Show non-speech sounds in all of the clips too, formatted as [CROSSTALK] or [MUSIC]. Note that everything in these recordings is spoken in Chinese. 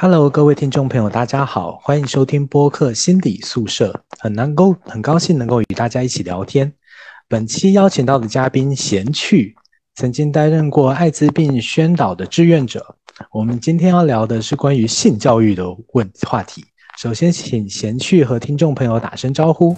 Hello，各位听众朋友，大家好，欢迎收听播客心理宿舍，很能够很高兴能够与大家一起聊天。本期邀请到的嘉宾贤趣，曾经担任过艾滋病宣导的志愿者。我们今天要聊的是关于性教育的问话题。首先，请贤趣和听众朋友打声招呼。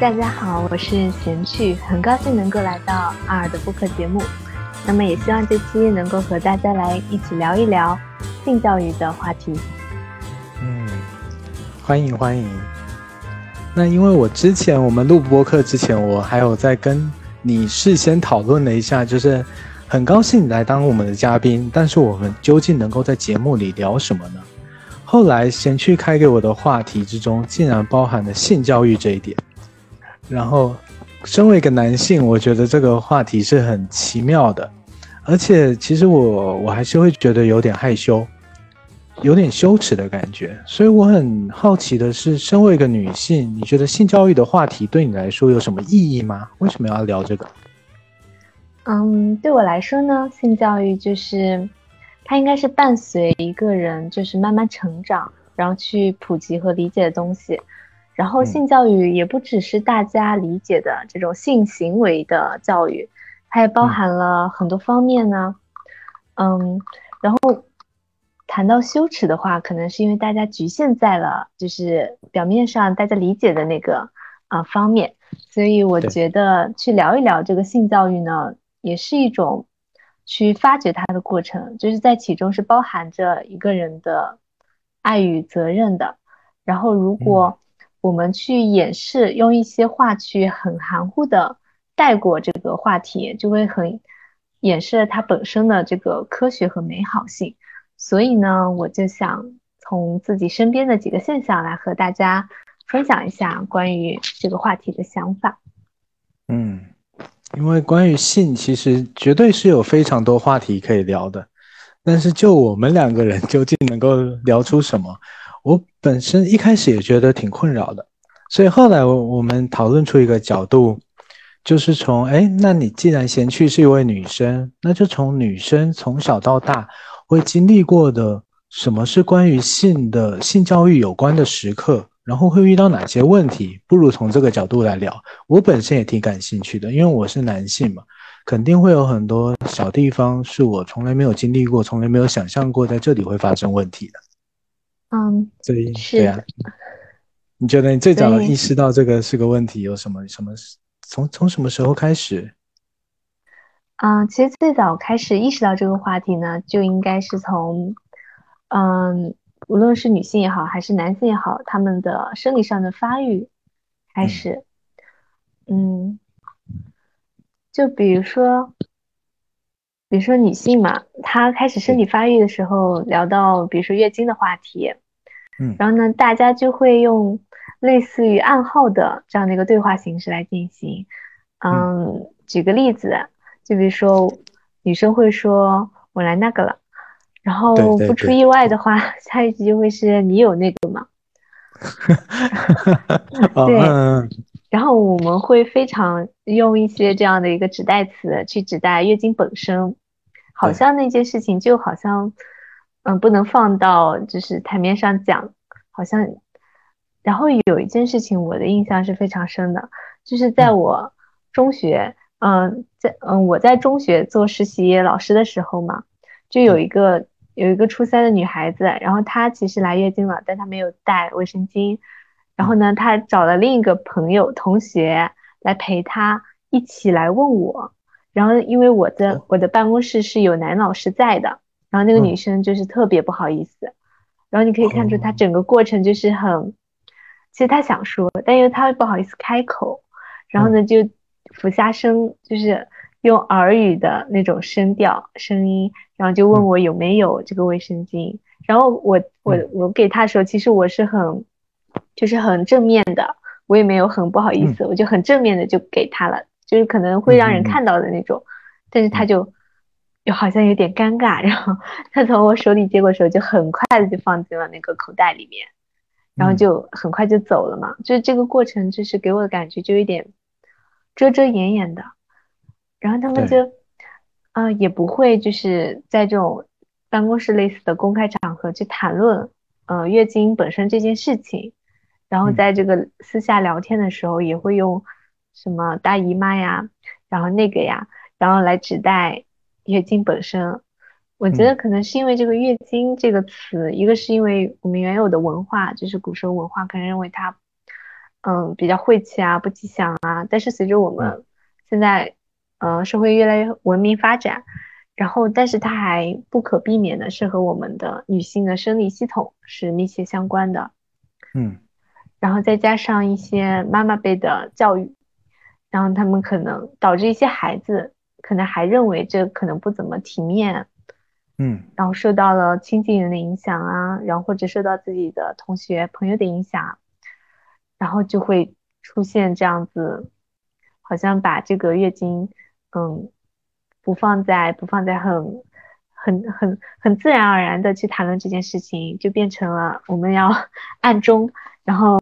大家好，我是贤趣，很高兴能够来到阿尔的播客节目。那么也希望这期能够和大家来一起聊一聊性教育的话题。嗯，欢迎欢迎。那因为我之前我们录播客之前，我还有在跟你事先讨论了一下，就是很高兴你来当我们的嘉宾，但是我们究竟能够在节目里聊什么呢？后来贤趣开给我的话题之中，竟然包含了性教育这一点。然后，身为一个男性，我觉得这个话题是很奇妙的，而且其实我我还是会觉得有点害羞，有点羞耻的感觉。所以我很好奇的是，身为一个女性，你觉得性教育的话题对你来说有什么意义吗？为什么要聊这个？嗯，对我来说呢，性教育就是它应该是伴随一个人就是慢慢成长，然后去普及和理解的东西。然后性教育也不只是大家理解的这种性行为的教育，它也包含了很多方面呢。嗯，然后谈到羞耻的话，可能是因为大家局限在了就是表面上大家理解的那个啊方面，所以我觉得去聊一聊这个性教育呢，也是一种去发掘它的过程，就是在其中是包含着一个人的爱与责任的。然后如果我们去掩饰，用一些话去很含糊的带过这个话题，就会很掩饰了它本身的这个科学和美好性。所以呢，我就想从自己身边的几个现象来和大家分享一下关于这个话题的想法。嗯，因为关于性，其实绝对是有非常多话题可以聊的，但是就我们两个人究竟能够聊出什么？我本身一开始也觉得挺困扰的，所以后来我我们讨论出一个角度，就是从哎，那你既然贤去是一位女生，那就从女生从小到大会经历过的什么是关于性的性教育有关的时刻，然后会遇到哪些问题，不如从这个角度来聊。我本身也挺感兴趣的，因为我是男性嘛，肯定会有很多小地方是我从来没有经历过，从来没有想象过在这里会发生问题的。嗯，对，是啊。你觉得你最早意识到这个是个问题有什么什么？从从什么时候开始？啊，其实最早开始意识到这个话题呢，就应该是从，嗯，无论是女性也好，还是男性也好，他们的生理上的发育开始。嗯，就比如说，比如说女性嘛，她开始身体发育的时候，聊到比如说月经的话题。嗯，然后呢，大家就会用类似于暗号的这样的一个对话形式来进行。嗯，举个例子，就比如说女生会说“我来那个了”，然后不出意外的话，[LAUGHS] 下一句就会是你有那个吗？[LAUGHS] 对，然后我们会非常用一些这样的一个指代词去指代月经本身，好像那件事情就好像。嗯，不能放到就是台面上讲，好像。然后有一件事情，我的印象是非常深的，就是在我中学，嗯，在嗯我在中学做实习老师的时候嘛，就有一个有一个初三的女孩子，然后她其实来月经了，但她没有带卫生巾，然后呢，她找了另一个朋友同学来陪她一起来问我，然后因为我的我的办公室是有男老师在的。然后那个女生就是特别不好意思，然后你可以看出她整个过程就是很，其实她想说，但因为她不好意思开口，然后呢就俯下身，就是用耳语的那种声调声音，然后就问我有没有这个卫生巾。然后我我我给她的时候，其实我是很，就是很正面的，我也没有很不好意思，我就很正面的就给她了，就是可能会让人看到的那种，但是她就。又好像有点尴尬，然后 [LAUGHS] 他从我手里接过时候，就很快的就放进了那个口袋里面，然后就很快就走了嘛。就是这个过程，就是给我的感觉就有点遮遮掩掩的。然后他们就，啊，也不会就是在这种办公室类似的公开场合去谈论，呃，月经本身这件事情。然后在这个私下聊天的时候，也会用什么大姨妈呀，然后那个呀，然后来指代月经本身。我觉得可能是因为这个月经这个词，一个是因为我们原有的文化，就是古时候文化可能认为它，嗯，比较晦气啊，不吉祥啊。但是随着我们现在，嗯，社会越来越文明发展，然后但是它还不可避免的是和我们的女性的生理系统是密切相关的。嗯。然后再加上一些妈妈辈的教育，然后他们可能导致一些孩子可能还认为这可能不怎么体面，嗯，然后受到了亲近人的影响啊，然后或者受到自己的同学朋友的影响，然后就会出现这样子，好像把这个月经，嗯，不放在不放在很很很很自然而然的去谈论这件事情，就变成了我们要 [LAUGHS] 暗中。然后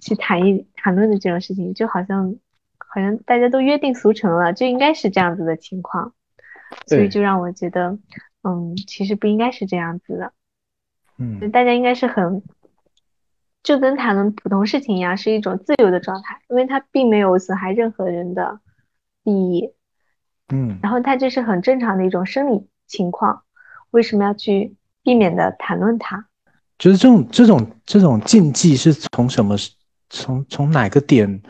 去谈一谈论的这种事情，就好像好像大家都约定俗成了，就应该是这样子的情况，所以就让我觉得，嗯，其实不应该是这样子的，嗯，大家应该是很，就跟谈论普通事情一样，是一种自由的状态，因为它并没有损害任何人的利益，嗯，然后它这是很正常的一种生理情况，为什么要去避免的谈论它？就是这种这种这种禁忌是从什么从从哪个点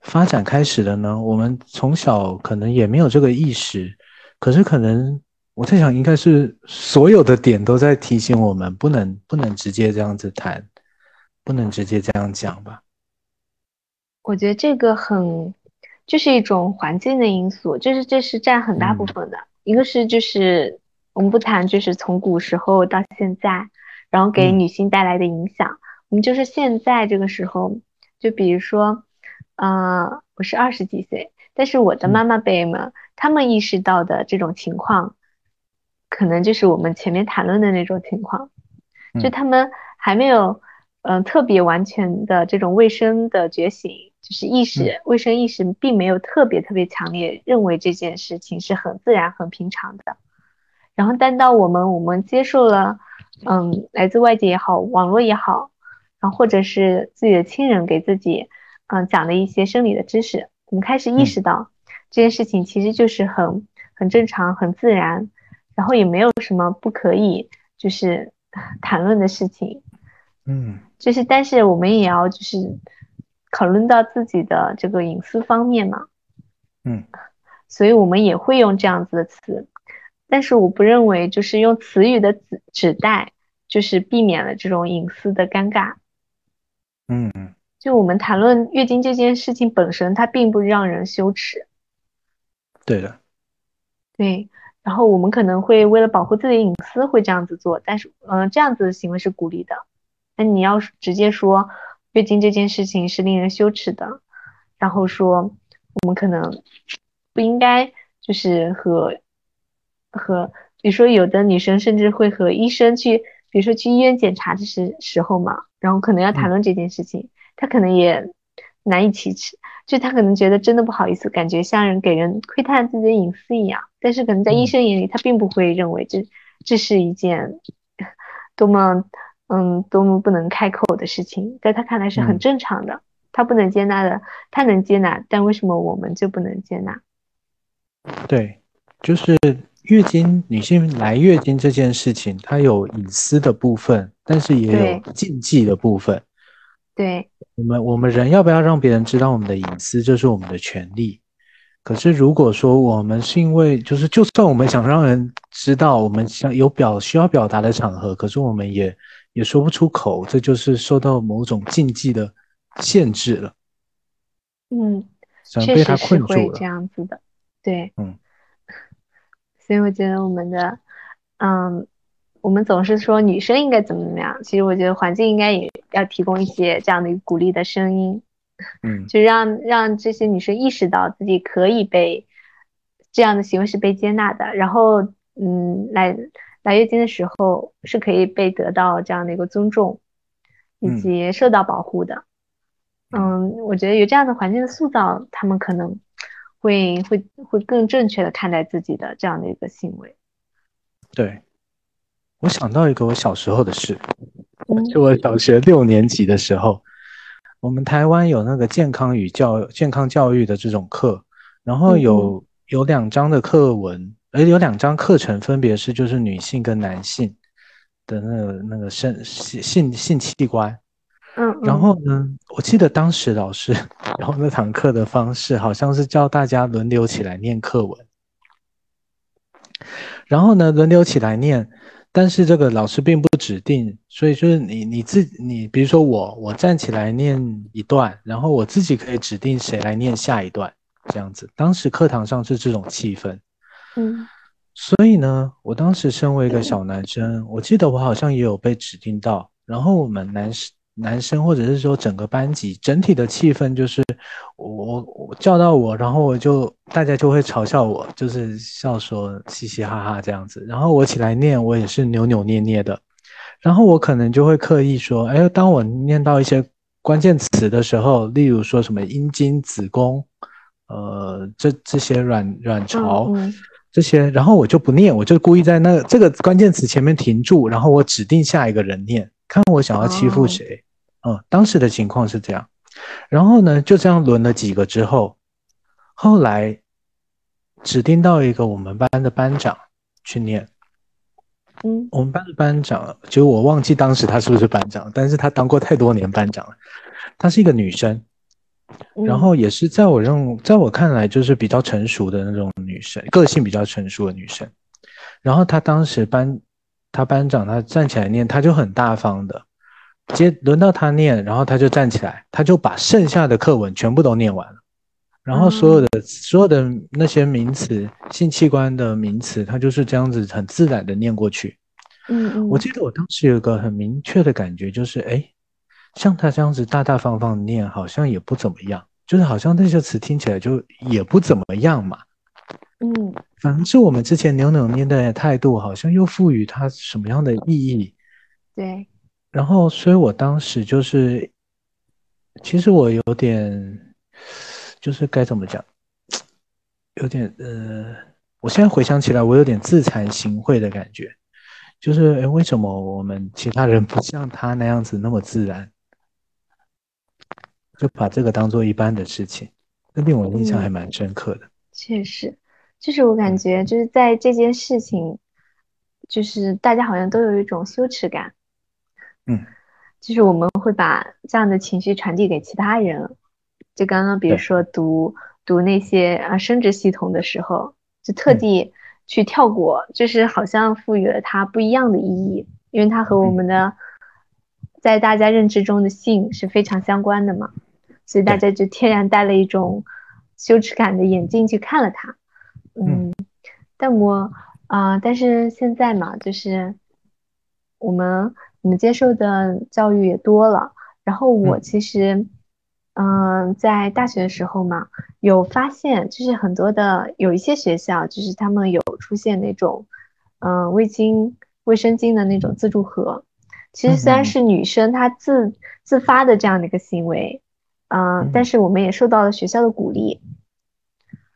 发展开始的呢？我们从小可能也没有这个意识，可是可能我在想，应该是所有的点都在提醒我们，不能不能直接这样子谈，不能直接这样讲吧？我觉得这个很就是一种环境的因素，就是这是占很大部分的。一个是就是我们不谈，就是从古时候到现在。然后给女性带来的影响，我们就是现在这个时候，就比如说，呃，我是二十几岁，但是我的妈妈辈们，他们意识到的这种情况，可能就是我们前面谈论的那种情况，就他们还没有，嗯，特别完全的这种卫生的觉醒，就是意识，卫生意识并没有特别特别强烈，认为这件事情是很自然、很平常的。然后，但到我们我们接受了。嗯，来自外界也好，网络也好，然后或者是自己的亲人给自己，嗯，讲的一些生理的知识，我们开始意识到这件事情其实就是很很正常、很自然，然后也没有什么不可以就是 [LAUGHS] 谈论的事情。嗯，就是但是我们也要就是讨论到自己的这个隐私方面嘛。嗯，[LAUGHS] 所以我们也会用这样子的词。但是我不认为，就是用词语的指指代，就是避免了这种隐私的尴尬。嗯，就我们谈论月经这件事情本身，它并不让人羞耻。对的。对，然后我们可能会为了保护自己的隐私会这样子做，但是，嗯，这样子的行为是鼓励的。那你要直接说月经这件事情是令人羞耻的，然后说我们可能不应该就是和。和比如说，有的女生甚至会和医生去，比如说去医院检查的时时候嘛，然后可能要谈论这件事情，她可能也难以启齿，就他可能觉得真的不好意思，感觉像人给人窥探自己的隐私一样。但是可能在医生眼里，他并不会认为这这是一件多么嗯多么不能开口的事情，在他看来是很正常的，他不能接纳的，他能接纳，但为什么我们就不能接纳？对，就是。月经，女性来月经这件事情，它有隐私的部分，但是也有禁忌的部分。对，我们我们人要不要让别人知道我们的隐私，这是我们的权利。可是如果说我们是因为，就是就算我们想让人知道，我们想有表需要表达的场合，可是我们也也说不出口，这就是受到某种禁忌的限制了。嗯，确实是会这样子的。对，嗯。[LAUGHS] 所以我觉得我们的，嗯，我们总是说女生应该怎么怎么样，其实我觉得环境应该也要提供一些这样的鼓励的声音，嗯，就让让这些女生意识到自己可以被这样的行为是被接纳的，然后嗯，来来月经的时候是可以被得到这样的一个尊重，以及受到保护的。嗯，我觉得有这样的环境的塑造，他们可能会会会更正确的看待自己的这样的一个行为。对，我想到一个我小时候的事，就我小学六年级的时候，我们台湾有那个健康与教健康教育的这种课，然后有有两章的课文，而有两章课程，分别是就是女性跟男性的那个那个生性性性器官。嗯，然后呢？我记得当时老师，然后那堂课的方式好像是叫大家轮流起来念课文，然后呢轮流起来念，但是这个老师并不指定，所以就是你你自你，比如说我我站起来念一段，然后我自己可以指定谁来念下一段，这样子。当时课堂上是这种气氛，嗯，所以呢，我当时身为一个小男生，我记得我好像也有被指定到，然后我们男生。男生，或者是说整个班级整体的气氛，就是我我叫到我，然后我就大家就会嘲笑我，就是笑说嘻嘻哈哈这样子。然后我起来念，我也是扭扭捏捏的。然后我可能就会刻意说，哎，当我念到一些关键词的时候，例如说什么阴茎、子宫，呃，这这些卵卵巢这些，然后我就不念，我就故意在那这个关键词前面停住，然后我指定下一个人念，看我想要欺负谁。嗯，当时的情况是这样，然后呢，就这样轮了几个之后，后来指定到一个我们班的班长去念。嗯，我们班的班长，就我忘记当时他是不是班长，但是他当过太多年班长了。她是一个女生，然后也是在我认，在我看来就是比较成熟的那种女生，个性比较成熟的女生。然后她当时班，她班长，她站起来念，她就很大方的。接轮到他念，然后他就站起来，他就把剩下的课文全部都念完了，然后所有的所有的那些名词，性器官的名词，他就是这样子很自然的念过去。嗯嗯，我记得我当时有一个很明确的感觉，就是哎，像他这样子大大方方念，好像也不怎么样，就是好像那些词听起来就也不怎么样嘛。嗯，反正是我们之前扭扭捏的态度，好像又赋予他什么样的意义？对。然后，所以我当时就是，其实我有点，就是该怎么讲，有点呃，我现在回想起来，我有点自惭形秽的感觉，就是哎，为什么我们其他人不像他那样子那么自然，就把这个当做一般的事情，那令我印象还蛮深刻的。确实，就是我感觉就是在这件事情，就是大家好像都有一种羞耻感。嗯，就是我们会把这样的情绪传递给其他人。就刚刚比如说读读那些啊生殖系统的时候，就特地去跳过，就是好像赋予了它不一样的意义，因为它和我们的在大家认知中的性是非常相关的嘛，所以大家就天然带了一种羞耻感的眼镜去看了它。嗯，但我啊，但是现在嘛，就是我们。我们接受的教育也多了，然后我其实，嗯，在大学的时候嘛，有发现，就是很多的有一些学校，就是他们有出现那种，嗯，卫巾、卫生巾的那种自助盒。其实虽然是女生她自自发的这样的一个行为，嗯，但是我们也受到了学校的鼓励。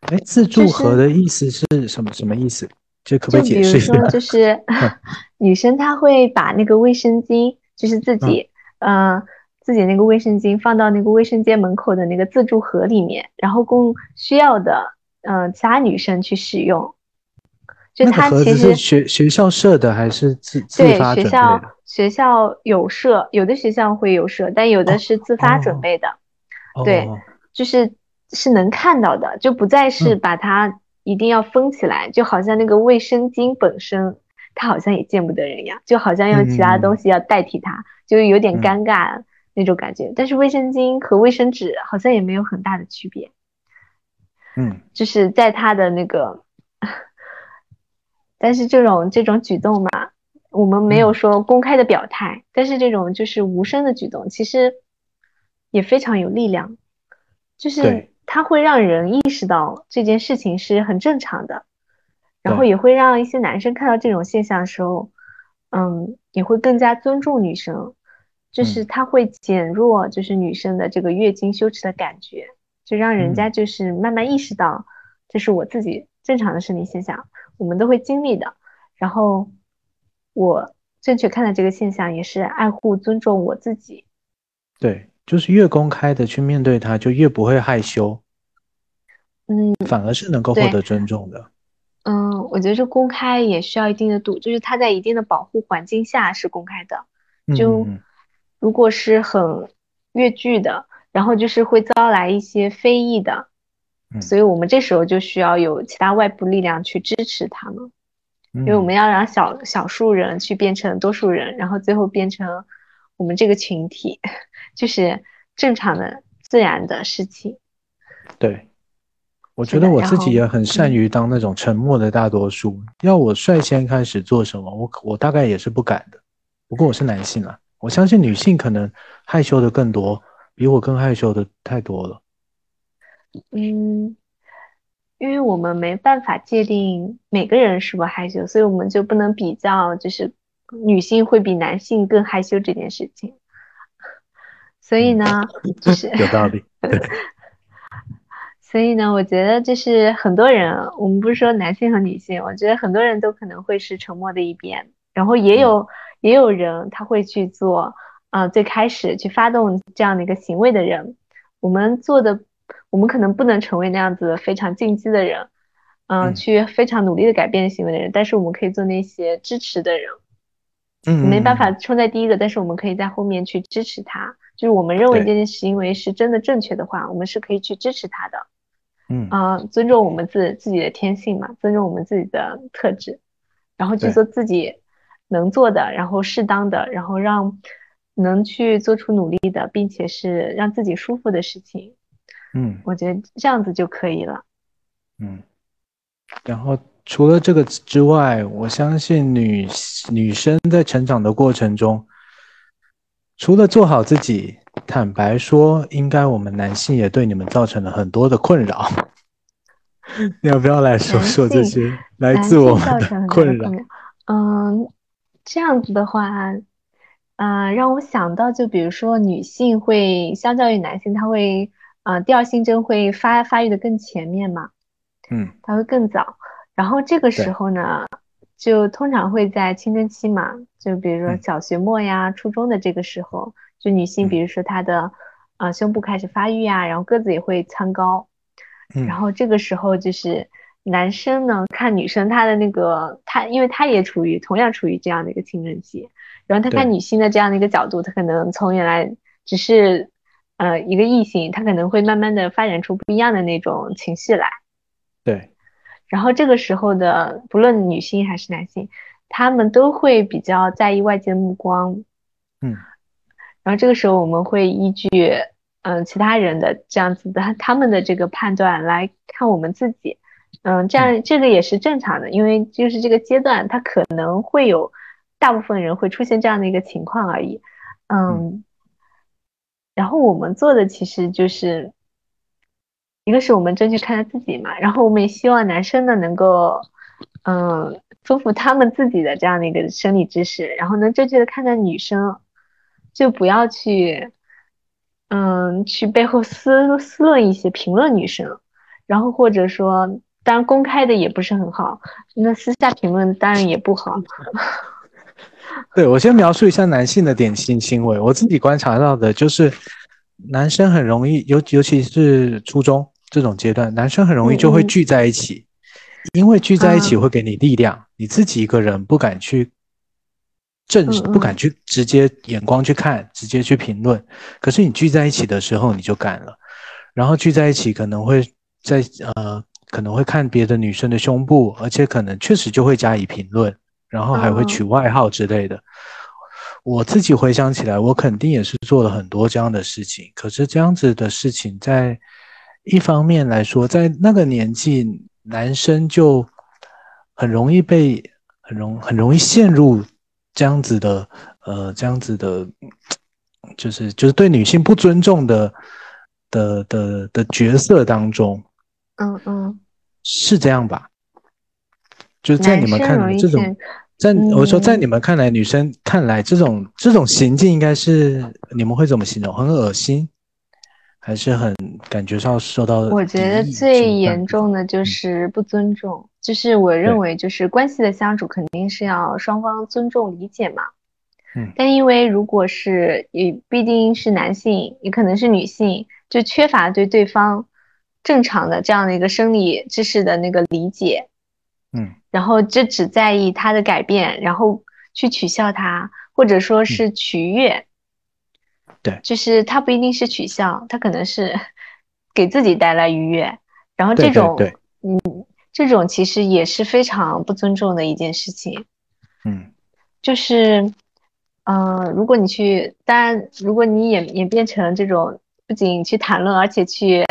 哎，自助盒的意思是什么？什么意思？就可不可以解释一下？就是 [LAUGHS] 女生她会把那个卫生巾，就是自己，呃，自己那个卫生巾放到那个卫生间门口的那个自助盒里面，然后供需要的，嗯，其他女生去使用。就它其实学学校设的还是自自发准备的？学校学校有设，有的学校会有设，但有的是自发准备的。对，就是是能看到的，就不再是把它。一定要封起来，就好像那个卫生巾本身，它好像也见不得人一样，就好像用其他东西要代替它，就有点尴尬那种感觉。但是卫生巾和卫生纸好像也没有很大的区别，嗯，就是在他的那个，但是这种这种举动嘛，我们没有说公开的表态，但是这种就是无声的举动，其实也非常有力量，就是。它会让人意识到这件事情是很正常的，然后也会让一些男生看到这种现象的时候，嗯，也会更加尊重女生，就是他会减弱就是女生的这个月经羞耻的感觉，就让人家就是慢慢意识到这是我自己正常的生理现象，我们都会经历的。然后我正确看待这个现象，也是爱护尊重我自己。对，就是越公开的去面对它，就越不会害羞。嗯，反而是能够获得尊重的。嗯，我觉得这公开也需要一定的度，就是它在一定的保护环境下是公开的。就如果是很越剧的，然后就是会招来一些非议的，所以我们这时候就需要有其他外部力量去支持他们，因为我们要让小小数人去变成多数人，然后最后变成我们这个群体，就是正常的自然的事情。对。我觉得我自己也很善于当那种沉默的大多数。要我率先开始做什么，我我大概也是不敢的。不过我是男性啊，我相信女性可能害羞的更多，比我更害羞的太多了。嗯，因为我们没办法界定每个人是否害羞，所以我们就不能比较，就是女性会比男性更害羞这件事情。所以呢，就是有道理。[LAUGHS] 所以呢，我觉得就是很多人，我们不是说男性和女性，我觉得很多人都可能会是沉默的一边，然后也有也有人他会去做，啊，最开始去发动这样的一个行为的人，我们做的，我们可能不能成为那样子非常进击的人，嗯，去非常努力的改变行为的人，但是我们可以做那些支持的人，嗯，没办法冲在第一个，但是我们可以在后面去支持他，就是我们认为这件行为是真的正确的话，我们是可以去支持他的。嗯啊，尊重我们自自己的天性嘛，尊重我们自己的特质，然后去做自己能做的，然后适当的，然后让能去做出努力的，并且是让自己舒服的事情。嗯，我觉得这样子就可以了。嗯，然后除了这个之外，我相信女女生在成长的过程中，除了做好自己。坦白说，应该我们男性也对你们造成了很多的困扰。[LAUGHS] 你要不要来说说这些来自我们的困扰？嗯，这样子的话，嗯，让我想到，就比如说女性会相较于男性，她会，呃，第二性征会发发育的更前面嘛？嗯，她会更早。然后这个时候呢，就通常会在青春期嘛，就比如说小学末呀、初中的这个时候。就女性，比如说她的，呃，胸部开始发育啊，然后个子也会蹿高，然后这个时候就是男生呢看女生她的那个，他因为他也处于同样处于这样的一个青春期，然后他看女性的这样的一个角度，他可能从原来只是，呃，一个异性，他可能会慢慢的发展出不一样的那种情绪来。对，然后这个时候的不论女性还是男性，他们都会比较在意外界的目光。嗯。然后这个时候我们会依据嗯其他人的这样子的他们的这个判断来看我们自己，嗯这样这个也是正常的，因为就是这个阶段他可能会有大部分人会出现这样的一个情况而已，嗯，然后我们做的其实就是一个是我们正确看待自己嘛，然后我们也希望男生呢能够嗯丰富他们自己的这样的一个生理知识，然后能正确的看待女生。就不要去，嗯，去背后思思论一些评论女生，然后或者说，当然公开的也不是很好，那私下评论当然也不好。[LAUGHS] 对我先描述一下男性的典型行为，我自己观察到的就是，男生很容易，尤尤其是初中这种阶段，男生很容易就会聚在一起，因为聚在一起会给你力量，你自己一个人不敢去。正不敢去直接眼光去看，直接去评论。可是你聚在一起的时候，你就敢了。然后聚在一起，可能会在呃，可能会看别的女生的胸部，而且可能确实就会加以评论，然后还会取外号之类的。我自己回想起来，我肯定也是做了很多这样的事情。可是这样子的事情，在一方面来说，在那个年纪，男生就很容易被很容很容易陷入。这样子的，呃，这样子的，就是就是对女性不尊重的的的的角色当中，嗯嗯，是这样吧？就是在你们看来这种，在我说在你们看来，女生看来这种这种行径应该是你们会怎么形容？很恶心，还是很感觉上受到？我觉得最严重的就是不尊重，就是我认为就是关系的相处肯定是要双方尊重理解嘛。嗯，但因为如果是也毕竟是男性，也可能是女性，就缺乏对对方正常的这样的一个生理知识的那个理解，嗯，然后就只在意他的改变，然后去取笑他，或者说是取悦，对，就是他不一定是取笑，他可能是 [LAUGHS] 给自己带来愉悦，然后这种，嗯，这种其实也是非常不尊重的一件事情，嗯，就是。嗯，如果你去，当然，如果你演演变成这种，不仅去谈论，而且去，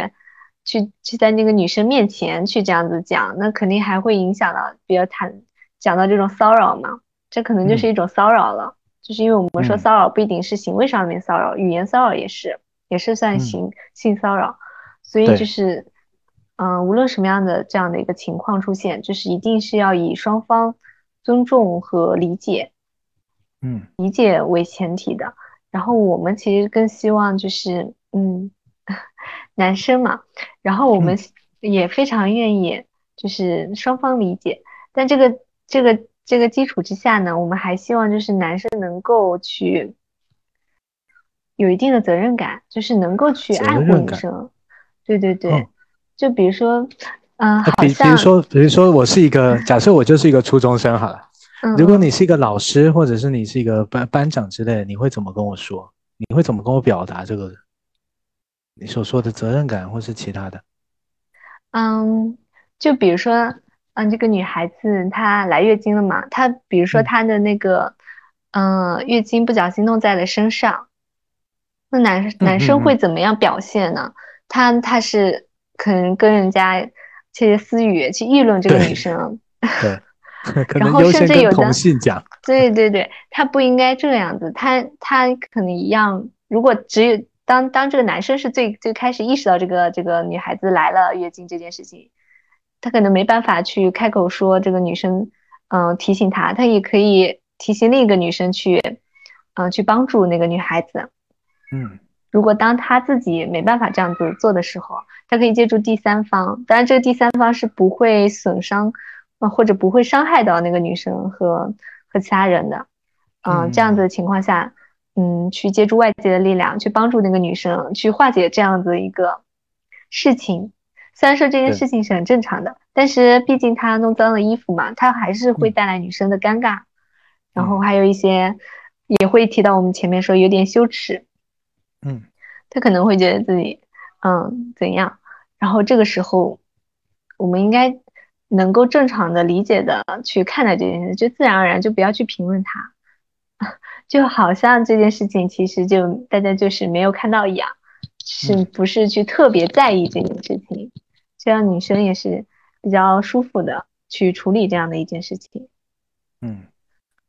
去去在那个女生面前去这样子讲，那肯定还会影响到，比如谈讲到这种骚扰嘛，这可能就是一种骚扰了，就是因为我们说骚扰不一定是行为上面骚扰，语言骚扰也是，也是算性性骚扰，所以就是，嗯，无论什么样的这样的一个情况出现，就是一定是要以双方尊重和理解。嗯，理解为前提的。然后我们其实更希望就是，嗯，[LAUGHS] 男生嘛，然后我们也非常愿意就是双方理解。但这个这个这个基础之下呢，我们还希望就是男生能够去有一定的责任感，就是能够去爱护女生。对对对，就比如说，嗯，好像比如说，比如说我是一个假设，我就是一个初中生好了。如果你是一个老师，或者是你是一个班班长之类，你会怎么跟我说？你会怎么跟我表达这个你所说的责任感，或是其他的？嗯，就比如说，嗯，这个女孩子她来月经了嘛，她比如说她的那个，嗯，月经不小心弄在了身上，那男男生会怎么样表现呢？他他是可能跟人家窃窃私语去议论这个女生，[LAUGHS] 对。[LAUGHS] 然后甚至有的，对对对，他不应该这样子，他他可能一样。如果只有当当这个男生是最最开始意识到这个这个女孩子来了月经这件事情，他可能没办法去开口说这个女生，嗯，提醒他，他也可以提醒另一个女生去，嗯，去帮助那个女孩子。嗯，如果当他自己没办法这样子做的时候，他可以借助第三方，当然这个第三方是不会损伤。或者不会伤害到那个女生和和其他人的，嗯，这样子的情况下，嗯，去借助外界的力量去帮助那个女生去化解这样子一个事情。虽然说这件事情是很正常的，但是毕竟他弄脏了衣服嘛，他还是会带来女生的尴尬，然后还有一些也会提到我们前面说有点羞耻，嗯，他可能会觉得自己嗯怎样，然后这个时候我们应该。能够正常的理解的去看待这件事，就自然而然就不要去评论他，[LAUGHS] 就好像这件事情其实就大家就是没有看到一样，是不是去特别在意这件事情？这样女生也是比较舒服的去处理这样的一件事情。嗯，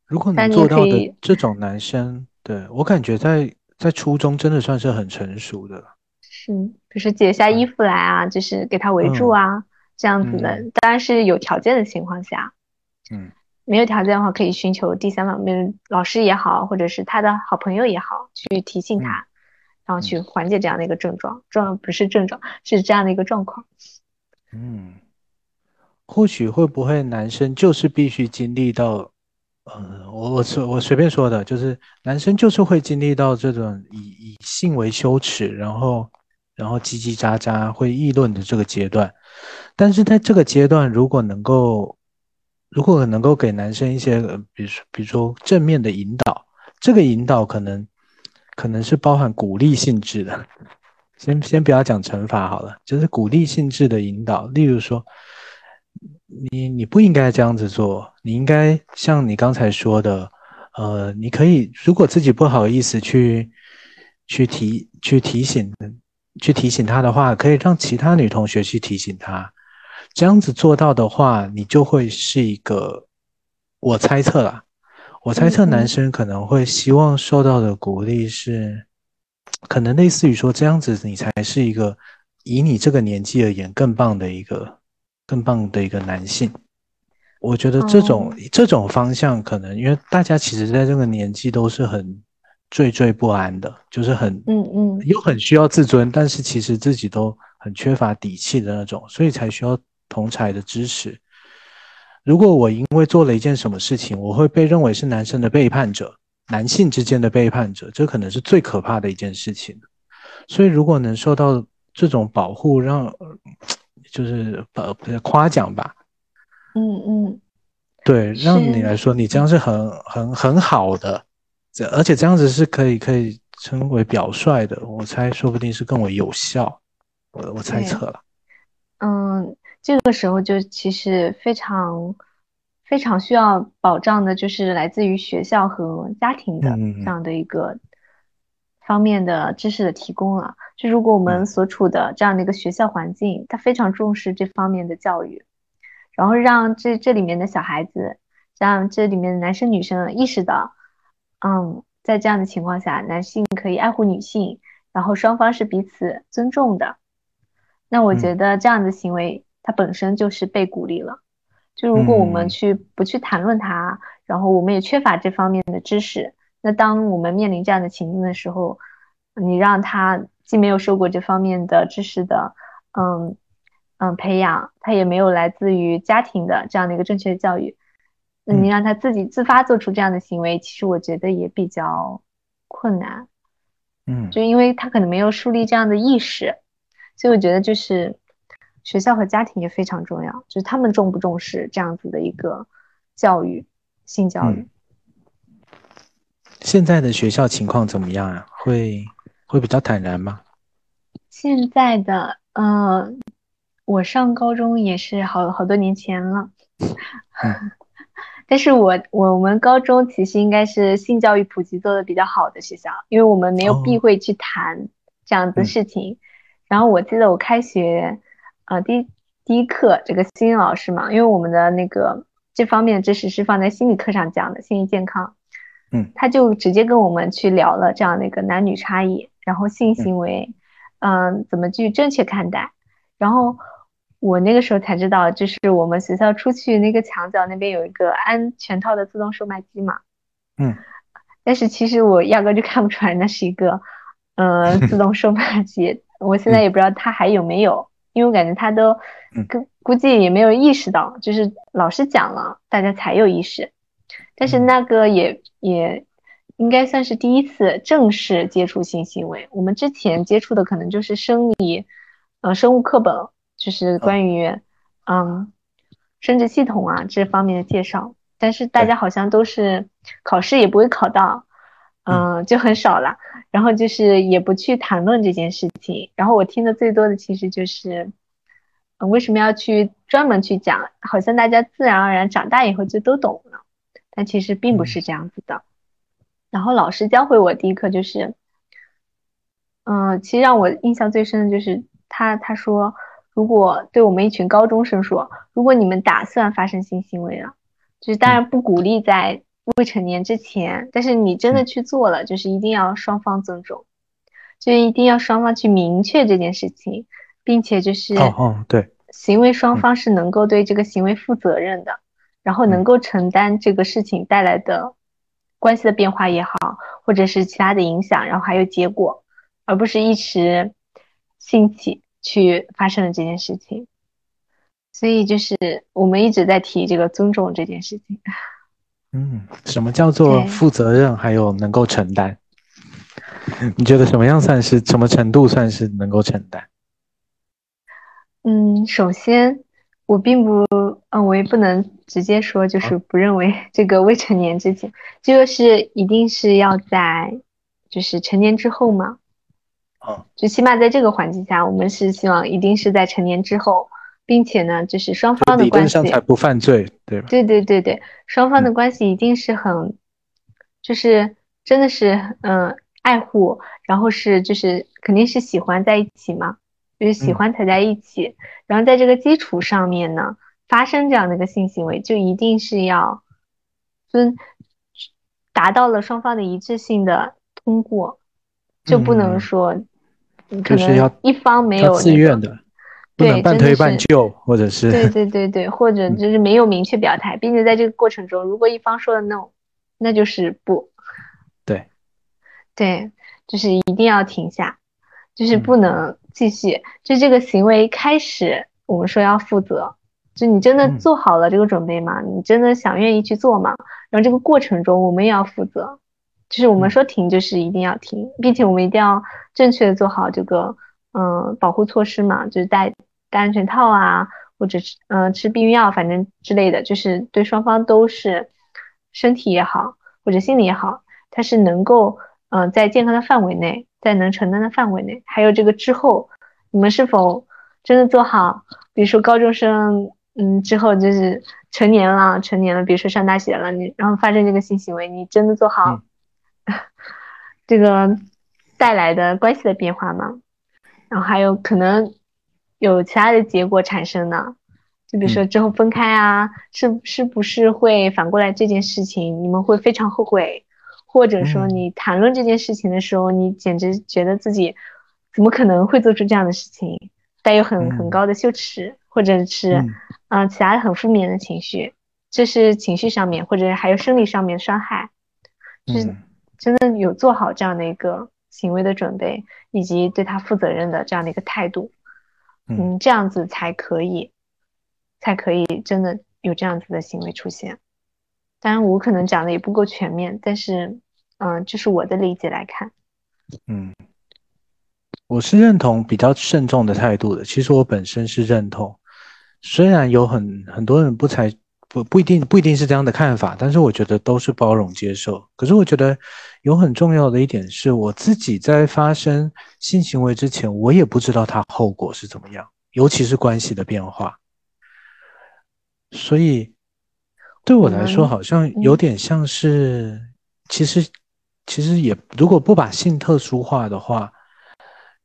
如果能做到的这种男生，对我感觉在在初中真的算是很成熟的。是，比如说解下衣服来啊，就是给他围住啊。这样子的，当然是有条件的情况下，嗯，没有条件的话，可以寻求第三方面老师也好，或者是他的好朋友也好，去提醒他，然后去缓解这样的一个症状，状不是症状，是这样的一个状况。嗯，或许会不会男生就是必须经历到，呃，我我随我随便说的，就是男生就是会经历到这种以以性为羞耻，然后然后叽叽喳喳会议论的这个阶段。但是在这个阶段，如果能够，如果能够给男生一些，比如说，比如说正面的引导，这个引导可能可能是包含鼓励性质的。先先不要讲惩罚好了，就是鼓励性质的引导。例如说，你你不应该这样子做，你应该像你刚才说的，呃，你可以如果自己不好意思去去提去提醒。去提醒他的话，可以让其他女同学去提醒他。这样子做到的话，你就会是一个。我猜测啦，我猜测男生可能会希望受到的鼓励是，可能类似于说这样子，你才是一个以你这个年纪而言更棒的一个更棒的一个男性。我觉得这种这种方向可能，因为大家其实在这个年纪都是很惴惴不安的，就是很嗯嗯，又很需要自尊，但是其实自己都很缺乏底气的那种，所以才需要同才的支持。如果我因为做了一件什么事情，我会被认为是男生的背叛者，男性之间的背叛者，这可能是最可怕的一件事情。所以如果能受到这种保护，让就是呃夸奖吧。嗯嗯，对，让你来说，你这样是很很很好的，这而且这样子是可以可以称为表率的，我猜说不定是更为有效，我我猜测了。嗯，这个时候就其实非常非常需要保障的，就是来自于学校和家庭的这样的一个方面的知识的提供了。就如果我们所处的这样的一个学校环境，它非常重视这方面的教育。然后让这这里面的小孩子，让这里面的男生女生意识到，嗯，在这样的情况下，男性可以爱护女性，然后双方是彼此尊重的。那我觉得这样的行为，它本身就是被鼓励了。就如果我们去不去谈论它，然后我们也缺乏这方面的知识，那当我们面临这样的情境的时候，你让他既没有受过这方面的知识的，嗯。嗯，培养他也没有来自于家庭的这样的一个正确的教育，那你让他自己自发做出这样的行为，其实我觉得也比较困难。嗯，就因为他可能没有树立这样的意识，所以我觉得就是学校和家庭也非常重要，就是他们重不重视这样子的一个教育，性教育。现在的学校情况怎么样啊？会会比较坦然吗？现在的，嗯。我上高中也是好好多年前了，[LAUGHS] 但是我我们高中其实应该是性教育普及做的比较好的学校，因为我们没有避讳去谈这样子事情。然后我记得我开学，呃，第第一课这个心理老师嘛，因为我们的那个这方面的知识是放在心理课上讲的，心理健康，嗯，他就直接跟我们去聊了这样的一个男女差异，然后性行为，嗯，怎么去正确看待，然后。我那个时候才知道，就是我们学校出去那个墙角那边有一个安全套的自动售卖机嘛。嗯。但是其实我压根就看不出来那是一个，呃，[LAUGHS] 自动售卖机。我现在也不知道它还有没有，因为我感觉他都，估估计也没有意识到，就是老师讲了，大家才有意识。但是那个也也应该算是第一次正式接触性行为。我们之前接触的可能就是生理，呃，生物课本。就是关于，嗯，生殖系统啊这方面的介绍，但是大家好像都是考试也不会考到，嗯，就很少了。然后就是也不去谈论这件事情。然后我听的最多的其实就是，嗯，为什么要去专门去讲？好像大家自然而然长大以后就都懂了，但其实并不是这样子的。然后老师教会我第一课就是，嗯，其实让我印象最深的就是他他说。如果对我们一群高中生说，如果你们打算发生性行为了，就是当然不鼓励在未成年之前，但是你真的去做了，就是一定要双方尊重，就一定要双方去明确这件事情，并且就是哦哦对，行为双方是能够对这个行为负责任的，然后能够承担这个事情带来的关系的变化也好，或者是其他的影响，然后还有结果，而不是一时兴起。去发生了这件事情，所以就是我们一直在提这个尊重这件事情。嗯，什么叫做负责任，还有能够承担？你觉得什么样算是什么程度算是能够承担？嗯，首先我并不，嗯，我也不能直接说，就是不认为这个未成年之前，这个是一定是要在就是成年之后吗？就起码在这个环境下，我们是希望一定是在成年之后，并且呢，就是双方的关系才不犯罪，对吧？对对对对，双方的关系一定是很，就是真的是嗯爱护，然后是就是肯定是喜欢在一起嘛，就是喜欢才在一起，然后在这个基础上面呢，发生这样的一个性行为，就一定是要尊达到了双方的一致性的通过，就不能说。就是要一方没有自愿的，不能半推半就，或者是对对对对，或者就是没有明确表态，并且在这个过程中，如果一方说了 no，那就是不，对，对，就是一定要停下，就是不能继续，就这个行为开始，我们说要负责，就你真的做好了这个准备吗？你真的想愿意去做吗？然后这个过程中，我们也要负责，就是我们说停，就是一定要停，并且我们一定要正确的做好这个。嗯，保护措施嘛，就是戴戴安全套啊，或者是嗯吃避孕药，反正之类的，就是对双方都是身体也好，或者心理也好，它是能够嗯在健康的范围内，在能承担的范围内。还有这个之后，你们是否真的做好？比如说高中生，嗯，之后就是成年了，成年了，比如说上大学了，你然后发生这个性行为，你真的做好 [LAUGHS] 这个带来的关系的变化吗？然后还有可能有其他的结果产生呢，就比如说之后分开啊，是是不是会反过来这件事情你们会非常后悔，或者说你谈论这件事情的时候，你简直觉得自己怎么可能会做出这样的事情，带有很很高的羞耻，或者是嗯。其他很负面的情绪，这是情绪上面或者还有生理上面伤害，就是真的有做好这样的一个。行为的准备以及对他负责任的这样的一个态度，嗯，这样子才可以，才可以真的有这样子的行为出现。当然，我可能讲的也不够全面，但是，嗯，就是我的理解来看，嗯，我是认同比较慎重的态度的。其实我本身是认同，虽然有很很多人不才。不不一定不一定是这样的看法，但是我觉得都是包容接受。可是我觉得有很重要的一点是，我自己在发生性行为之前，我也不知道它后果是怎么样，尤其是关系的变化。所以对我来说，好像有点像是，其实其实也如果不把性特殊化的话。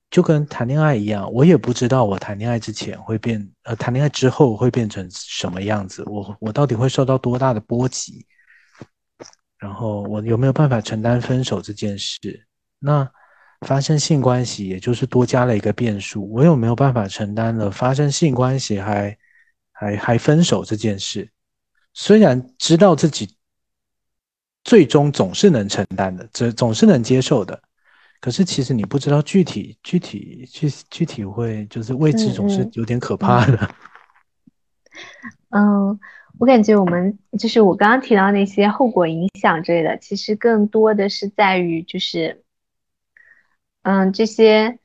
就跟谈恋爱一样，我也不知道我谈恋爱之前会变，呃，谈恋爱之后会变成什么样子。我我到底会受到多大的波及？然后我有没有办法承担分手这件事？那发生性关系，也就是多加了一个变数。我有没有办法承担了发生性关系还还还分手这件事？虽然知道自己最终总是能承担的，这总是能接受的。可是其实你不知道具体具体具具体会就是未知总是有点可怕的。[LAUGHS] 嗯，我感觉我们就是我刚刚提到那些后果影响之类的，其实更多的是在于就是，嗯，这些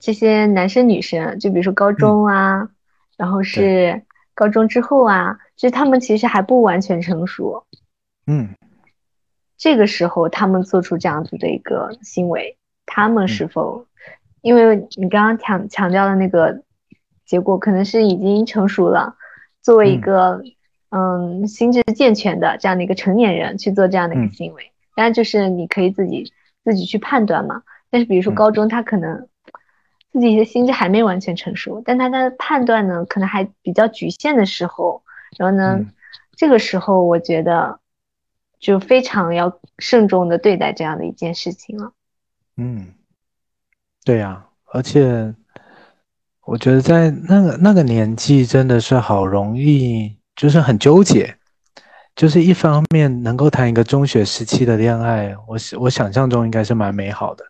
这些男生女生，就比如说高中啊，然后是高中之后啊，就是他们其实还不完全成熟。嗯。这个时候，他们做出这样子的一个行为，他们是否？因为你刚刚强强调的那个结果，可能是已经成熟了，作为一个嗯心智健全的这样的一个成年人去做这样的一个行为，当然就是你可以自己自己去判断嘛。但是比如说高中，他可能自己的心智还没完全成熟，但他的判断呢，可能还比较局限的时候，然后呢，这个时候我觉得。就非常要慎重的对待这样的一件事情了。嗯，对呀，而且我觉得在那个那个年纪真的是好容易，就是很纠结。就是一方面能够谈一个中学时期的恋爱，我我想象中应该是蛮美好的。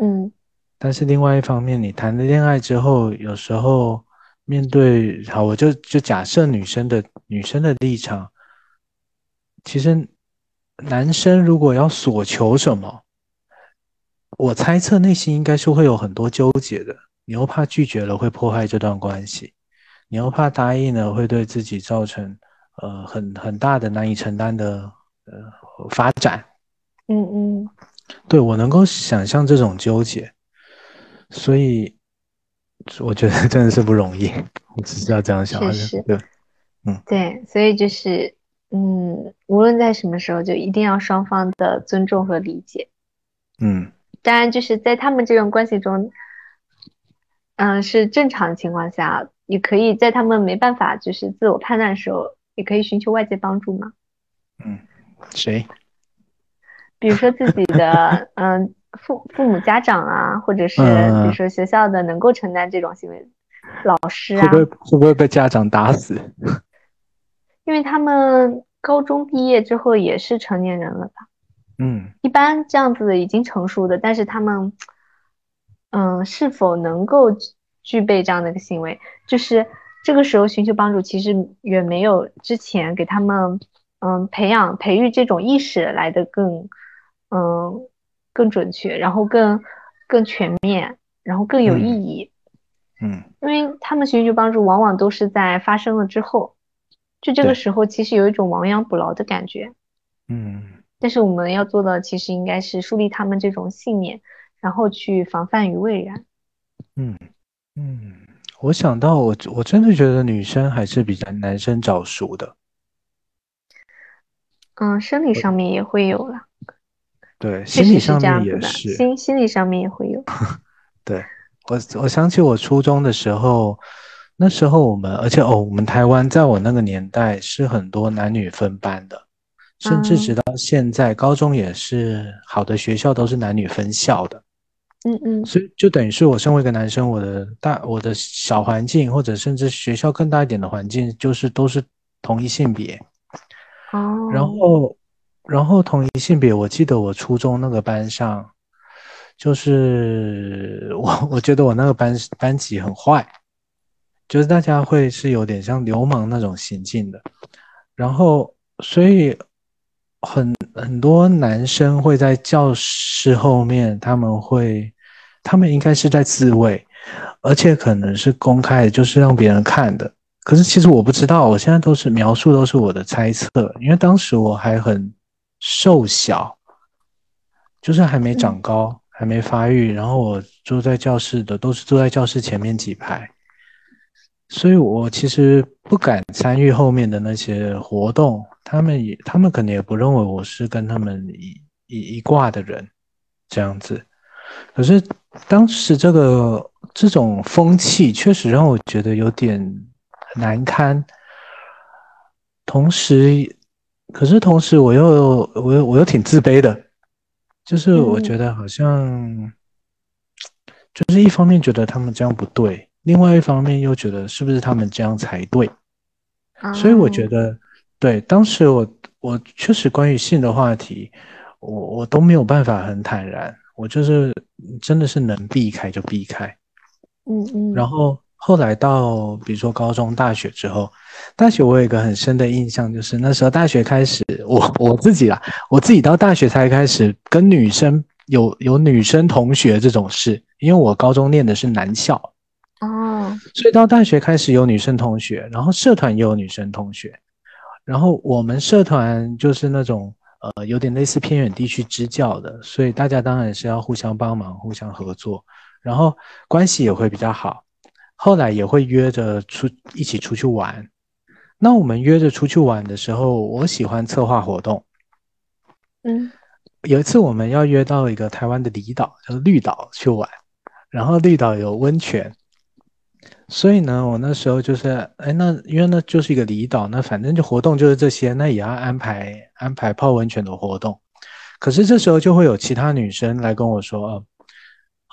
嗯，但是另外一方面，你谈了恋爱之后，有时候面对好，我就就假设女生的女生的立场，其实。男生如果要索求什么，我猜测内心应该是会有很多纠结的。你又怕拒绝了会破坏这段关系，你又怕答应了会对自己造成呃很很大的难以承担的呃发展。嗯嗯，对我能够想象这种纠结，所以我觉得真的是不容易。[LAUGHS] 我只是要这样想，对，嗯，对，所以就是。嗯，无论在什么时候，就一定要双方的尊重和理解。嗯，当然，就是在他们这种关系中，嗯，是正常情况下，也可以在他们没办法就是自我判断的时候，也可以寻求外界帮助嘛。嗯，谁？[LAUGHS] 比如说自己的嗯父父母家长啊，或者是比如说学校的能够承担这种行为老师啊，会不会会不会被家长打死？因为他们高中毕业之后也是成年人了吧？嗯，一般这样子的已经成熟的，但是他们，嗯，是否能够具备这样的一个行为，就是这个时候寻求帮助，其实远没有之前给他们，嗯，培养培育这种意识来的更，嗯，更准确，然后更更全面，然后更有意义。嗯，因为他们寻求帮助，往往都是在发生了之后，就这个时候，其实有一种亡羊补牢的感觉。嗯。但是我们要做的，其实应该是树立他们这种信念，然后去防范于未然。嗯嗯，我想到我我真的觉得女生还是比较男生早熟的。嗯，生理上面也会有了。对，心理上面也是。心心理上面也会有。[LAUGHS] 对我，我想起我初中的时候，那时候我们，而且哦，我们台湾在我那个年代是很多男女分班的。甚至直到现在，高中也是好的学校都是男女分校的，嗯嗯，所以就等于是我身为一个男生，我的大我的小环境或者甚至学校更大一点的环境，就是都是同一性别，哦，然后然后同一性别，我记得我初中那个班上，就是 [LAUGHS] 我我觉得我那个班班级很坏，就是大家会是有点像流氓那种行径的，然后所以。很很多男生会在教室后面，他们会，他们应该是在自慰，而且可能是公开的，就是让别人看的。可是其实我不知道，我现在都是描述，都是我的猜测，因为当时我还很瘦小，就是还没长高，还没发育，然后我坐在教室的都是坐在教室前面几排，所以我其实不敢参与后面的那些活动。他们也，他们可能也不认为我是跟他们一一一挂的人，这样子。可是当时这个这种风气确实让我觉得有点难堪。同时，可是同时我又我又我又挺自卑的，就是我觉得好像，就是一方面觉得他们这样不对，另外一方面又觉得是不是他们这样才对，所以我觉得。对，当时我我确实关于性的话题，我我都没有办法很坦然，我就是真的是能避开就避开，嗯嗯。然后后来到比如说高中、大学之后，大学我有一个很深的印象，就是那时候大学开始，我我自己啦，我自己到大学才开始跟女生有有女生同学这种事，因为我高中念的是男校，哦，所以到大学开始有女生同学，然后社团也有女生同学。然后我们社团就是那种呃有点类似偏远地区支教的，所以大家当然是要互相帮忙、互相合作，然后关系也会比较好。后来也会约着出一起出去玩。那我们约着出去玩的时候，我喜欢策划活动。嗯，有一次我们要约到一个台湾的离岛，叫绿岛去玩，然后绿岛有温泉。所以呢，我那时候就是，哎，那因为那就是一个离岛，那反正就活动就是这些，那也要安排安排泡温泉的活动。可是这时候就会有其他女生来跟我说，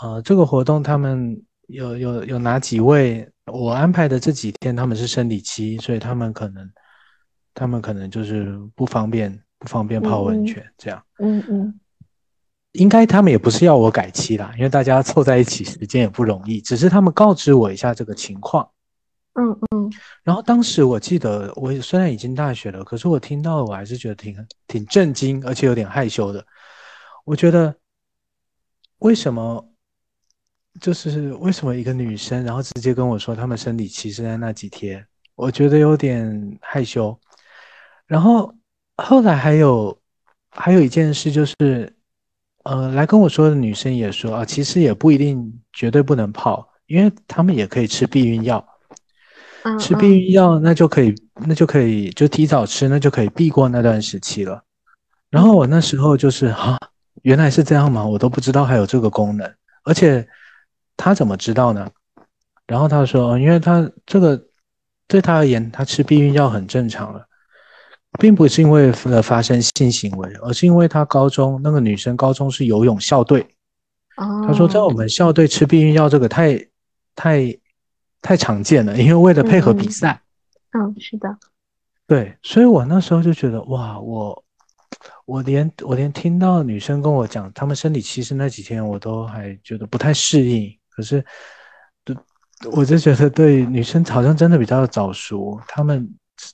呃，这个活动他们有有有哪几位，我安排的这几天他们是生理期，所以他们可能他们可能就是不方便不方便泡温泉这样。嗯嗯。应该他们也不是要我改期啦，因为大家凑在一起时间也不容易，只是他们告知我一下这个情况。嗯嗯。然后当时我记得，我虽然已经大学了，可是我听到我还是觉得挺挺震惊，而且有点害羞的。我觉得为什么就是为什么一个女生，然后直接跟我说她们生理期是在那几天，我觉得有点害羞。然后后来还有还有一件事就是。呃，来跟我说的女生也说啊，其实也不一定绝对不能泡，因为他们也可以吃避孕药，吃避孕药那就可以，那就可以就提早吃，那就可以避过那段时期了。然后我那时候就是啊，原来是这样嘛？我都不知道还有这个功能，而且他怎么知道呢？然后他说，因为他这个对他而言，他吃避孕药很正常了。并不是因为呃发生性行为，而是因为他高中那个女生高中是游泳校队。他说在我们校队吃避孕药这个太太太常见了，因为为了配合比赛。嗯，是的。对，所以我那时候就觉得，哇，我我连我连听到女生跟我讲她们生理期是那几天，我都还觉得不太适应。可是，对，我就觉得对女生好像真的比较早熟。她们，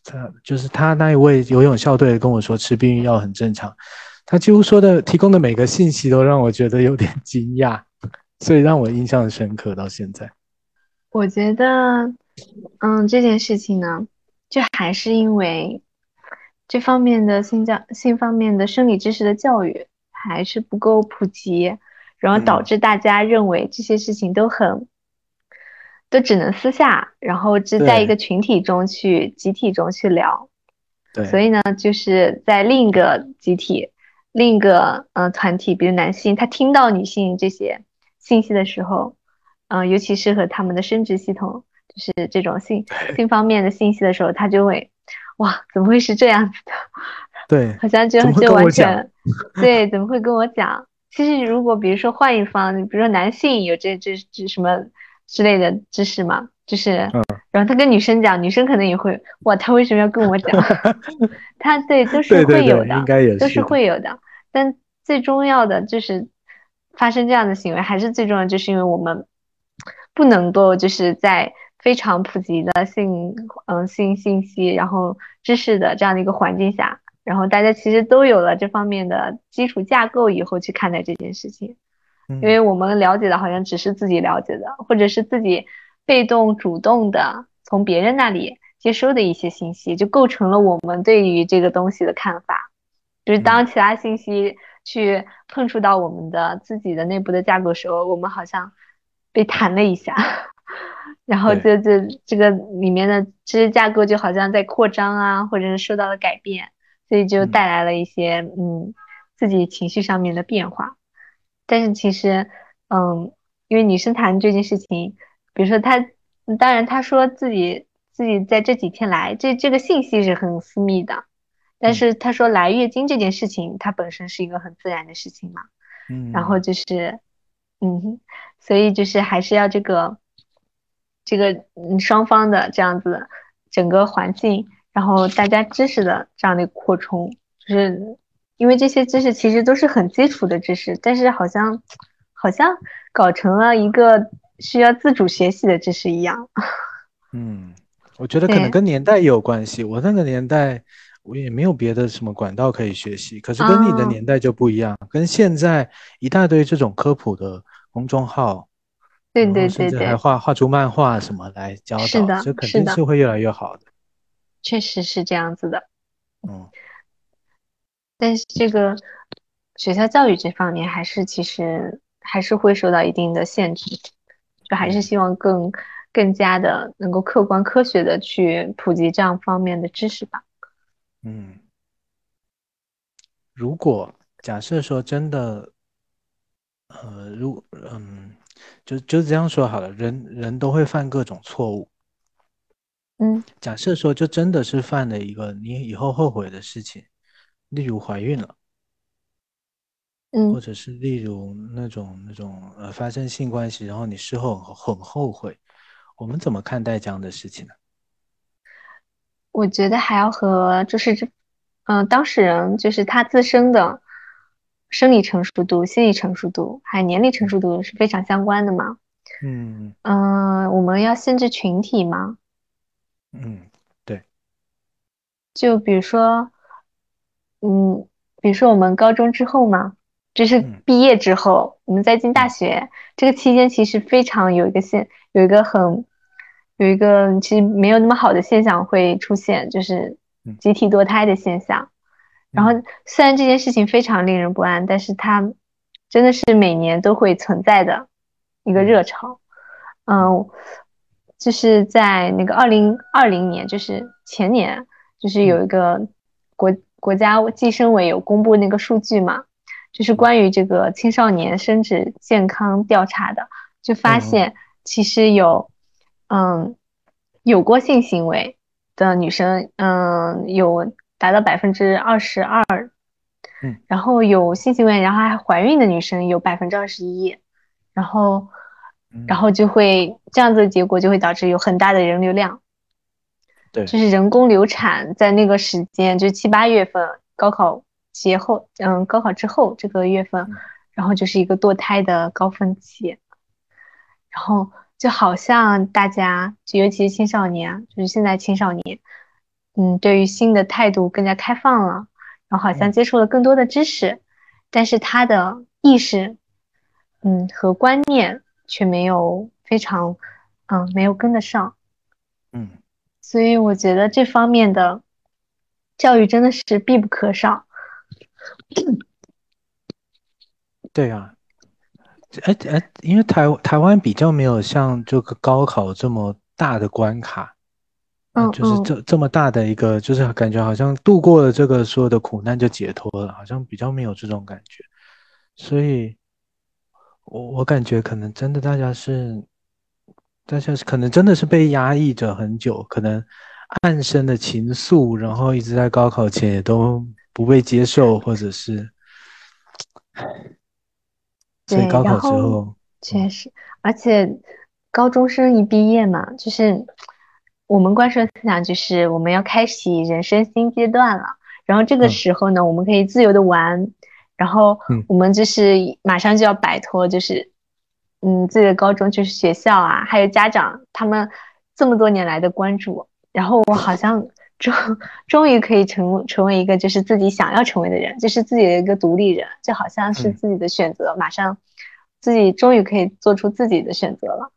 她就是他那一位游泳校队跟我说吃避孕药很正常。他几乎说的提供的每个信息都让我觉得有点惊讶，[LAUGHS] 所以让我印象深刻到现在。我觉得，嗯，这件事情呢。就还是因为这方面的性教性方面的生理知识的教育还是不够普及，然后导致大家认为这些事情都很都只能私下，然后只在一个群体中去集体中去聊。对，所以呢，就是在另一个集体、另一个呃团体，比如男性，他听到女性这些信息的时候，嗯，尤其是和他们的生殖系统。就是这种性性方面的信息的时候，他就会，哇，怎么会是这样子的？[LAUGHS] 对，好像就就完全，对，怎么会跟我讲？其实如果比如说换一方，比如说男性有这这这什么之类的知识嘛，就是，然后他跟女生讲，女生可能也会，哇，他为什么要跟我讲？[LAUGHS] 他对都是会有的，应该也是都是会有的。但最重要的就是发生这样的行为，还是最重要，就是因为我们不能够就是在。非常普及的性，嗯，性信息，然后知识的这样的一个环境下，然后大家其实都有了这方面的基础架构以后去看待这件事情，因为我们了解的好像只是自己了解的，或者是自己被动主动的从别人那里接收的一些信息，就构成了我们对于这个东西的看法。就是当其他信息去碰触到我们的自己的内部的架构时候，我们好像被弹了一下。[LAUGHS] 然后这这这个里面的知识架构就好像在扩张啊，或者是受到了改变，所以就带来了一些嗯自己情绪上面的变化。但是其实嗯，因为女生谈这件事情，比如说她，当然她说自己自己在这几天来，这这个信息是很私密的，但是她说来月经这件事情，它本身是一个很自然的事情嘛，嗯，然后就是嗯，所以就是还是要这个。这个嗯，双方的这样子整个环境，然后大家知识的这样的扩充，就是因为这些知识其实都是很基础的知识，但是好像好像搞成了一个需要自主学习的知识一样。[LAUGHS] 嗯，我觉得可能跟年代也有关系。我那个年代我也没有别的什么管道可以学习，可是跟你的年代就不一样，跟现在一大堆这种科普的公众号。对对对对，还画画出漫画什么来教导，这肯定是会越来越好的。确实是这样子的，嗯。但是这个学校教育这方面，还是其实还是会受到一定的限制，就还是希望更更加的能够客观科学的去普及这样方面的知识吧。嗯。如果假设说真的，呃，如嗯。就就这样说好了，人人都会犯各种错误。嗯，假设说，就真的是犯了一个你以后后悔的事情，例如怀孕了，嗯，或者是例如那种那种呃发生性关系，然后你事后很后悔，我们怎么看待这样的事情呢？我觉得还要和就是这，嗯，当事人就是他自身的。生理成熟度、心理成熟度还有年龄成熟度是非常相关的嘛？嗯嗯，我们要限制群体吗？嗯，对。就比如说，嗯，比如说我们高中之后嘛，就是毕业之后，我们在进大学这个期间，其实非常有一个现，有一个很，有一个其实没有那么好的现象会出现，就是集体堕胎的现象。然后，虽然这件事情非常令人不安，但是它真的是每年都会存在的一个热潮。嗯，就是在那个二零二零年，就是前年，就是有一个国国家计生委有公布那个数据嘛，就是关于这个青少年生殖健康调查的，就发现其实有，嗯，有过性行为的女生，嗯，有。达到百分之二十二，嗯，然后有性行为，然后还怀孕的女生有百分之二十一，然后，然后就会这样子的结果就会导致有很大的人流量。对，就是人工流产，在那个时间，就七八月份，高考节后，嗯，高考之后这个月份，然后就是一个堕胎的高峰期。然后就好像大家，就尤其是青少年，就是现在青少年，嗯，对于性的态度更加开放了，然后好像接触了更多的知识，但是他的意识，嗯，和观念却没有非常，嗯，没有跟得上，嗯。所以我觉得这方面的教育真的是必不可少。[CLEARS THROAT] 对啊，哎哎，因为台台湾比较没有像这个高考这么大的关卡，嗯，就是这这么大的一个，就是感觉好像度过了这个所有的苦难就解脱了，好像比较没有这种感觉。所以，我我感觉可能真的大家是。大家可能真的是被压抑着很久，可能暗生的情愫，然后一直在高考前也都不被接受，或者是，所以高考之后确实，而且高中生一毕业嘛，就是我们灌输的思想就是我们要开启人生新阶段了，然后这个时候呢，我们可以自由的玩，然后我们就是马上就要摆脱就是。嗯，自己的高中就是学校啊，还有家长他们这么多年来的关注，然后我好像终终于可以成成为一个就是自己想要成为的人，就是自己的一个独立人，就好像是自己的选择，马上自己终于可以做出自己的选择了。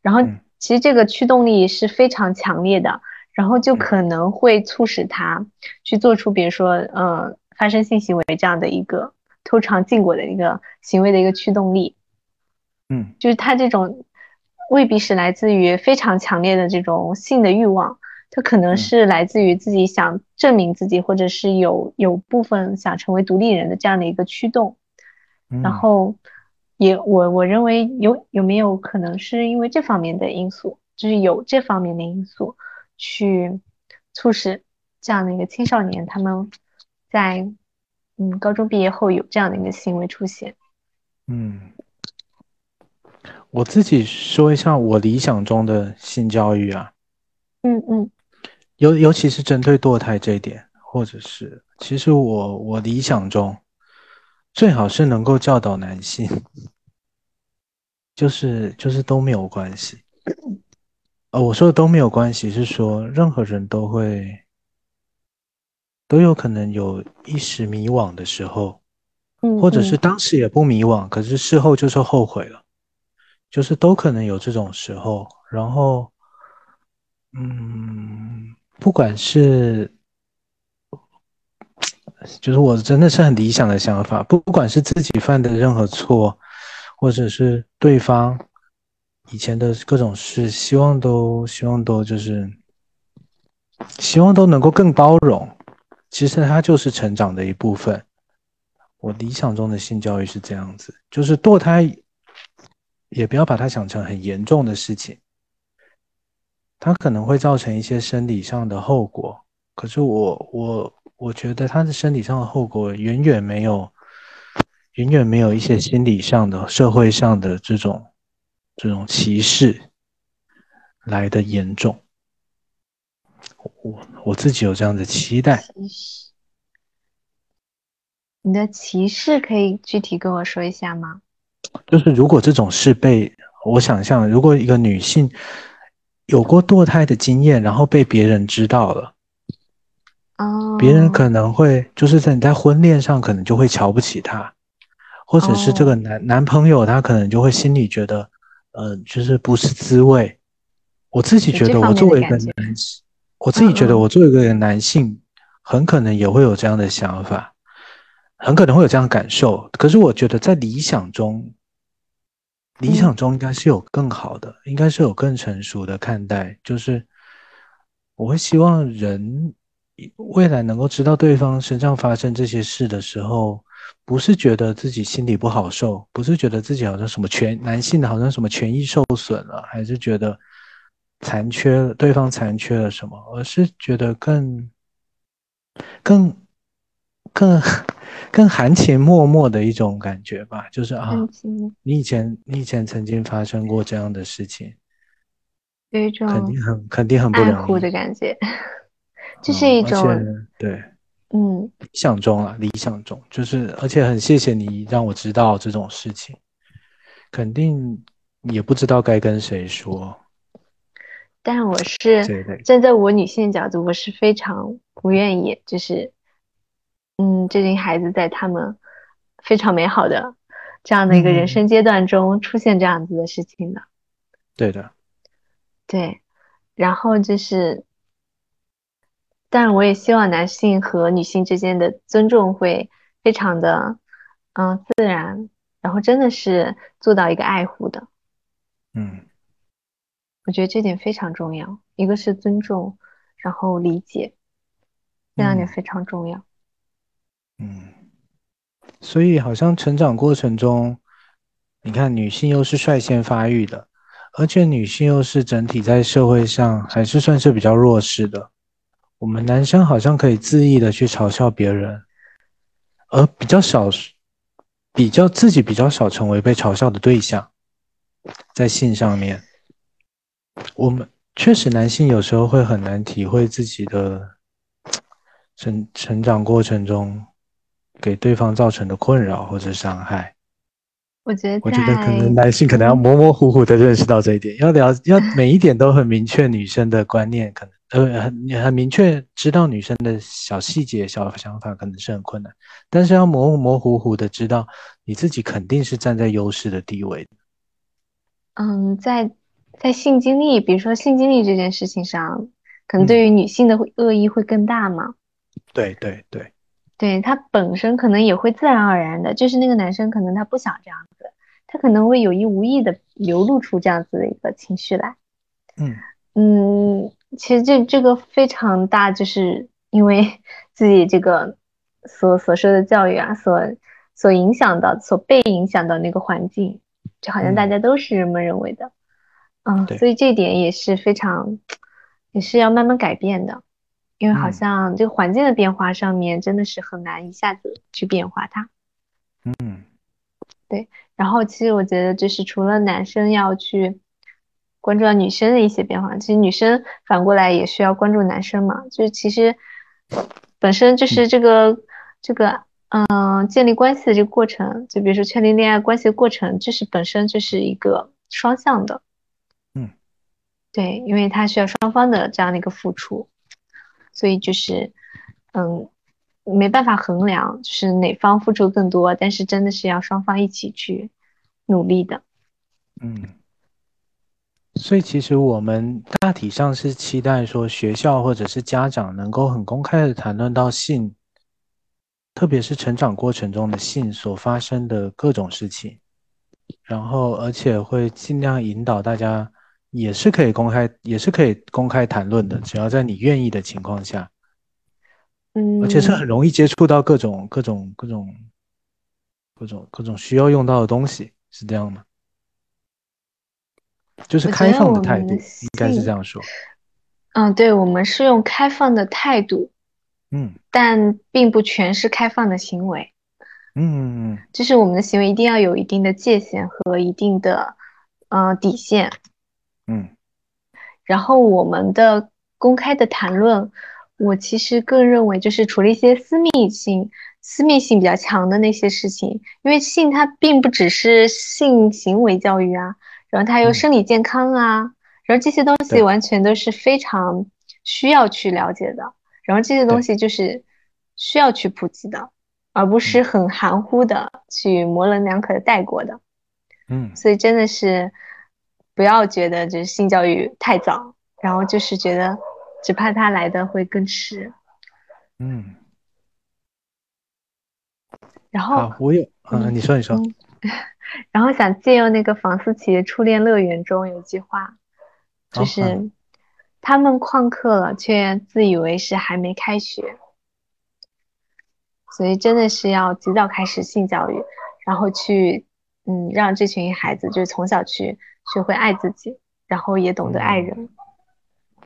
然后其实这个驱动力是非常强烈的，然后就可能会促使他去做出，比如说呃发生性行为这样的一个偷尝禁果的一个行为的一个驱动力。嗯，就是他这种未必是来自于非常强烈的这种性的欲望，他可能是来自于自己想证明自己，或者是有有部分想成为独立人的这样的一个驱动。然后也我我认为有有没有可能是因为这方面的因素，就是有这方面的因素去促使这样的一个青少年他们在嗯高中毕业后有这样的一个行为出现。嗯。我自己说一下我理想中的性教育啊，嗯嗯，尤尤其是针对堕胎这一点，或者是其实我我理想中最好是能够教导男性，就是就是都没有关系，呃，我说的都没有关系是说任何人都会都有可能有一时迷惘的时候，嗯，或者是当时也不迷惘，可是事后就是后悔了。就是都可能有这种时候，然后，嗯，不管是，就是我真的是很理想的想法，不管是自己犯的任何错，或者是对方以前的各种事，希望都希望都就是，希望都能够更包容。其实它就是成长的一部分。我理想中的性教育是这样子，就是堕胎。也不要把它想成很严重的事情，它可能会造成一些生理上的后果。可是我我我觉得它的身体上的后果远远没有，远远没有一些心理上的、社会上的这种这种歧视来的严重。我我自己有这样的期待。你的歧视可以具体跟我说一下吗？就是如果这种事被我想象，如果一个女性有过堕胎的经验，然后被别人知道了，哦，别人可能会就是在你在婚恋上可能就会瞧不起她，或者是这个男男朋友他可能就会心里觉得，呃，就是不是滋味。我自己觉得，我作为一个男性，我自己觉得我作为一个男性，很可能也会有这样的想法。很可能会有这样的感受，可是我觉得在理想中，理想中应该是有更好的，应该是有更成熟的看待。就是我会希望人未来能够知道对方身上发生这些事的时候，不是觉得自己心里不好受，不是觉得自己好像什么权男性的好像什么权益受损了，还是觉得残缺了对方残缺了什么，而是觉得更更。更更含情脉脉的一种感觉吧，就是啊你以前你以前曾经发生过这样的事情，有一种肯定很肯定很不容易的，感觉，这是一种对嗯，理想中啊，理想中就是，而且很谢谢你让我知道这种事情，肯定也不知道该跟谁说但我是站在我女性角度，我是非常不愿意，就是，嗯，这群孩子在他们非常美好的这样的一个人嗯生阶段中出现这样子的事情的。对的，对，然后就是，当然我也希望男性和女性之间的尊重会非常的，嗯，自然，然后真的是做到一个爱护的。嗯我觉得这点非常重要，一个是尊重，然后理解，这两点嗯非常重要。嗯，嗯所以好像成长过程中，你看女性又是率先发育的，而且女性又是整体在社会上还是算是比较弱势的。我们男生好像可以恣意的去嘲笑别人，而比较少，比较自己比较少成为被嘲笑的对象，在性上面，我们确实男性有时候会很难体会自己的成成长过程中给对方造成的困扰或者伤害。我觉得我觉得可能男性可能要模模糊糊的认识到这一点，要了要 [LAUGHS] 每一点都很明确女生的观念，可能呃很很明确知道女生的小细节、小想法，可能是很困难。但是要模模糊糊的知道你自己肯定是站在优势的地位的。嗯，在在性经历，比如说性经历这件事情上，可能嗯对于女性的恶意会更大嘛。对对对，对，他本身可能也会自然而然的，就是那个男生可能他不想这样子，他可能会有意无意的流露出这样子的一个情绪来。嗯嗯，其实这这个非常大，就是因为 [LAUGHS] 自己这个所所受的教育啊，所所影响到、所被影响到那个环境，就好像大嗯家都是这么认为的。嗯，对所以这点也是非常，也是要慢慢改变的，因为好嗯像这个环境的变化上面真的是很难一下子去变化它。嗯对然后其实我觉得就是除了男生要去关注到女生的一些变化，其实女生反过来也需要关注男生嘛。就是其实本身就是这个这个嗯、建立关系的这个过程，就比如说确立恋爱关系的过程，这是本身就是一个双向的。嗯，对，因为它需要双方的这样的一个付出，所以就是嗯。没办法衡量，就是哪方付出更多，但是真的是要双方一起去努力的。嗯。所以其实我们大体上是期待说学校或者是家长能够很公开的谈论到性，特别是成长过程中的性所发生的各种事情，然后而且会尽量引导大家，也是可以公开，也是可以公开谈论的，只要在你愿意的情况下，嗯，而且是很容易接触到各种各种各种各种各种需要用到的东西，是这样吗？就是开放的态度，应该是这样说。嗯，对，我们是用开放的态度，嗯但并不全是开放的行为，嗯嗯就是我们的行为一定要有一定的界限和一定的呃底线。嗯。然后我们的公开的谈论，我其实更认为就是除了一些私密性、私密性比较强的那些事情，因为性它并不只是性行为教育啊，然后它还有嗯。生理健康啊，然后这些东西完全都是非常需要去了解的，然后这些东西就是需要去普及的，而不是很含糊的去模棱两可的带过的。嗯。所以真的是不要觉得就是性教育太早，然后就是觉得只怕他来的会更迟。嗯。然后，好，我有，嗯，嗯你说，你说，嗯，然后想借用那个房思琪的《初恋乐园》中有句话，就哦是嗯他们旷课了，却自以为是还没开学。所以真的是要及早开始性教育，然后去，嗯，让这群孩子就是从小去学会爱自己，然后也懂得爱人。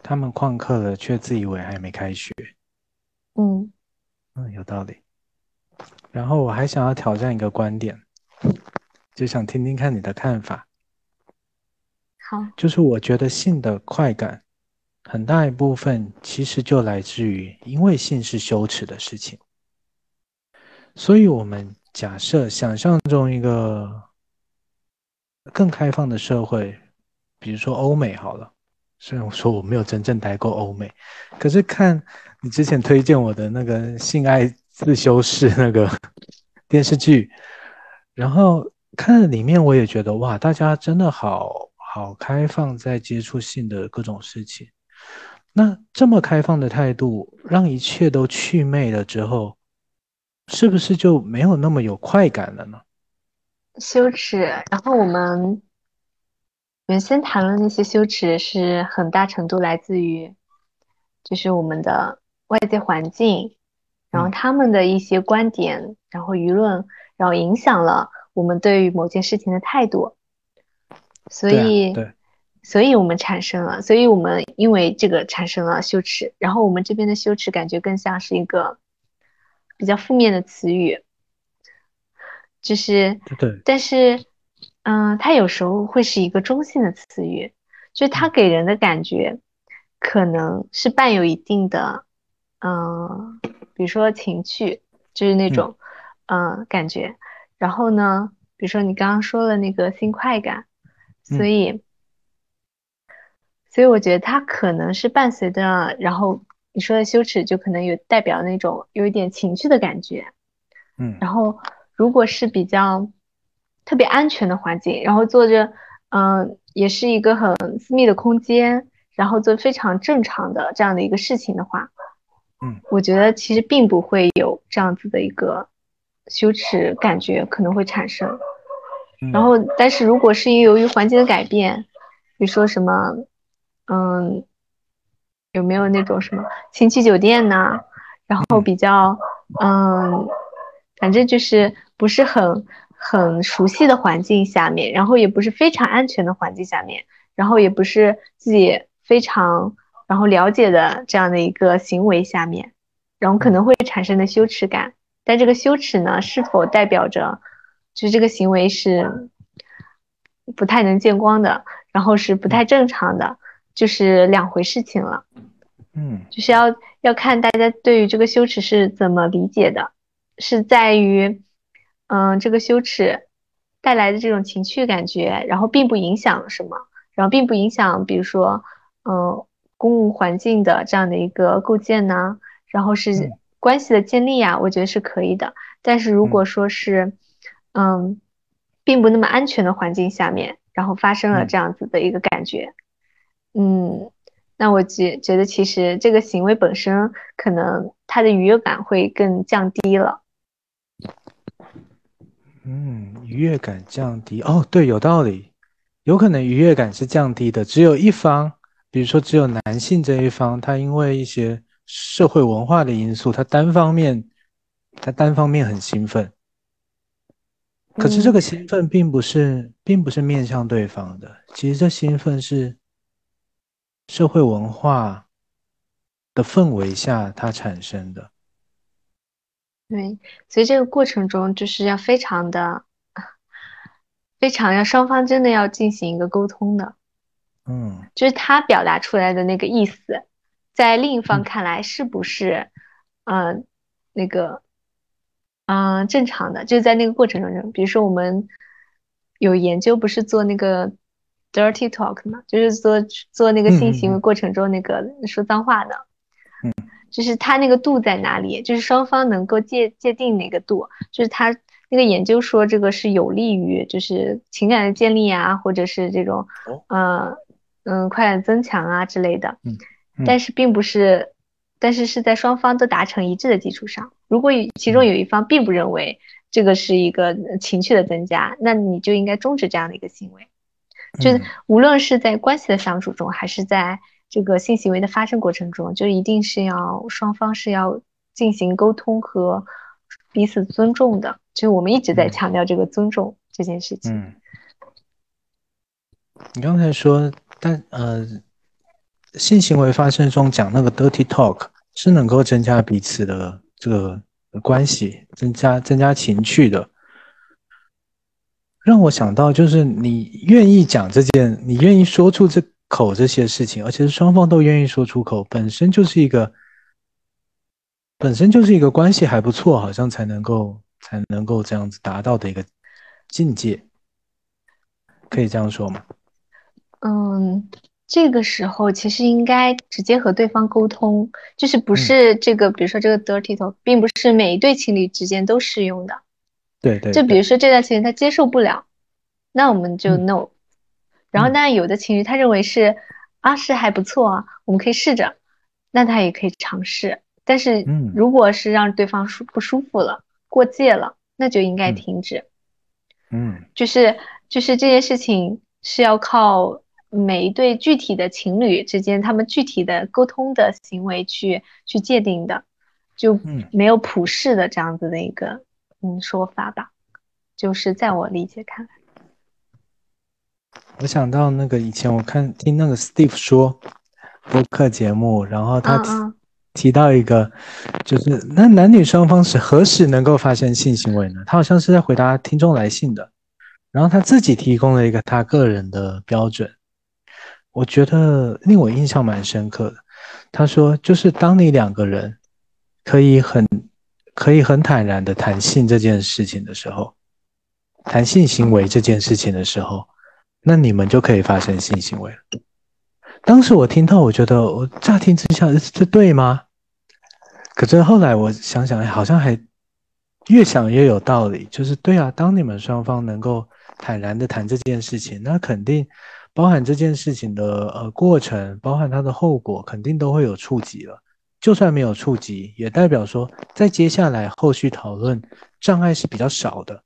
他们旷课了，却自以为还没开学。嗯。嗯，有道理。然后我还想要挑战一个观点，就想听听看你的看法。好，就是我觉得性的快感，很大一部分其实就来自于，因为性是羞耻的事情，所以我们假设想象中一个更开放的社会，比如说欧美好了。虽然我说我没有真正待过欧美，可是看你之前推荐我的那个《性爱自修室》那个电视剧，然后看里面，我也觉得哇，大家真的好好开放，在接触性的各种事情。那这么开放的态度，让一切都去魅了之后，是不是就没有那么有快感了呢？羞耻，然后我们。原先谈论那些羞耻，是很大程度来自于，就是我们的外界环境，然后他们的一些观点，然后舆论，然后影响了我们对于某件事情的态度，所以，对，所以我们产生了，所以我们因为这个产生了羞耻，然后我们这边的羞耻感觉更像是一个比较负面的词语，就是，对，但是。嗯，它有时候会是一个中性的词语，就是它给人的感觉可能是伴有一定的，嗯，比如说情趣，就是那种，嗯，感觉。然后呢，比如说你刚刚说的那个性快感，所以，所以我觉得它可能是伴随着。然后你说的羞耻，就可能有代表那种有一点情趣的感觉，嗯。然后如果是比较。特别安全的环境，然后坐着，嗯，也是一个很私密的空间，然后做非常正常的这样的一个事情的话，嗯，我觉得其实并不会有这样子的一个羞耻感觉可能会产生。然后，但是如果是由于环境的改变，比如说什么，嗯，有没有那种什么情趣酒店呢？然后比较，嗯，反正就是不是很。很熟悉的环境下面，然后也不是非常安全的环境下面，然后也不是自己非常然后了解的这样的一个行为下面，然后可能会产生的羞耻感。但这个羞耻呢，是否代表着就这个行为是不太能见光的，然后是不太正常的，就是两回事情了。嗯，就是要要看大家对于这个羞耻是怎么理解的，是在于。嗯，这个羞耻带来的这种情绪感觉，然后并不影响什么，然后并不影响，比如说，嗯，公共环境的这样的一个构建呢，然后是关系的建立呀，我觉得是可以的。但是如果说是，嗯，并不那么安全的环境下面，然后发生了这样子的一个感觉，嗯，那我觉觉得其实这个行为本身可能它的愉悦感会更降低了。嗯，愉悦感降低。哦，对，有道理，有可能愉悦感是降低的，只有一方，比如说只有男性这一方，他因为一些社会文化的因素，他单方面，他单方面很兴奋，可是这个兴奋并不是，并不是面向对方的，其实这兴奋是社会文化的氛围下它产生的。对，所以这个过程中就是要非常的，非常要双方真的要进行一个沟通的，嗯，就是他表达出来的那个意思，在另一方看来是不是，嗯，那个，嗯，正常的，就在那个过程中，比如说我们有研究，不是做那个 dirty talk 嘛，就是做做那个性行为过程中那个说脏话的，嗯。就是他那个度在哪里？就是双方能够界界定哪个度？就是他那个研究说这个是有利于就是情感的建立啊，或者是这种，呃，嗯，快感增强啊之类的。嗯。但是并不是，但是是在双方都达成一致的基础上。如果其中有一方并不认为这个是一个情趣的增加，那你就应该终止这样的一个行为。就是无论是在关系的相处中，还是在。这个性行为的发生过程中，就一定是要双方是要进行沟通和彼此尊重的。就我们一直在强调这个尊重这件事情。嗯，你刚才说，但呃，性行为发生中讲那个 dirty talk 是能够增加彼此的这个关系，增加增加情趣的。让我想到，就是你愿意讲这件，你愿意说出这口这些事情，而且是双方都愿意说出口，本身就是一个，本身就是一个关系还不错，好像才能够才能够这样子达到的一个境界，可以这样说吗？嗯，这个时候其实应该直接和对方沟通，就是不是这个，比如说这个 dirty talk，并不是每一对情侣之间都适用的。对对，就比如说这段情侣他接受不了，那我们就 no。然后当然有的情侣他认为是啊是还不错啊，我们可以试着，那他也可以尝试。但是如果是让对方舒不舒服了，过界了，那就应该停止。嗯，就是就是这件事情是要靠每一对具体的情侣之间他们具体的沟通的行为去去界定的，就没有普世的这样子的一个。嗯，说法吧，就是在我理解看来，我想到那个以前我看听那个 Steve 说播客节目，然后他提提到一个，就是那男女双方是何时能够发生性行为呢？他好像是在回答听众来信的，然后他自己提供了一个他个人的标准，我觉得令我印象蛮深刻的。他说，就是当你两个人可以很。可以很坦然的谈性这件事情的时候，谈性行为这件事情的时候，那你们就可以发生性行为。当时我听到，我觉得我乍听之下这对吗？可是后来我想想，好像还越想越有道理。就是对啊，当你们双方能够坦然的谈这件事情，那肯定包含这件事情的呃过程，包含它的后果，肯定都会有触及了。就算没有触及，也代表说，在接下来后续讨论障碍是比较少的。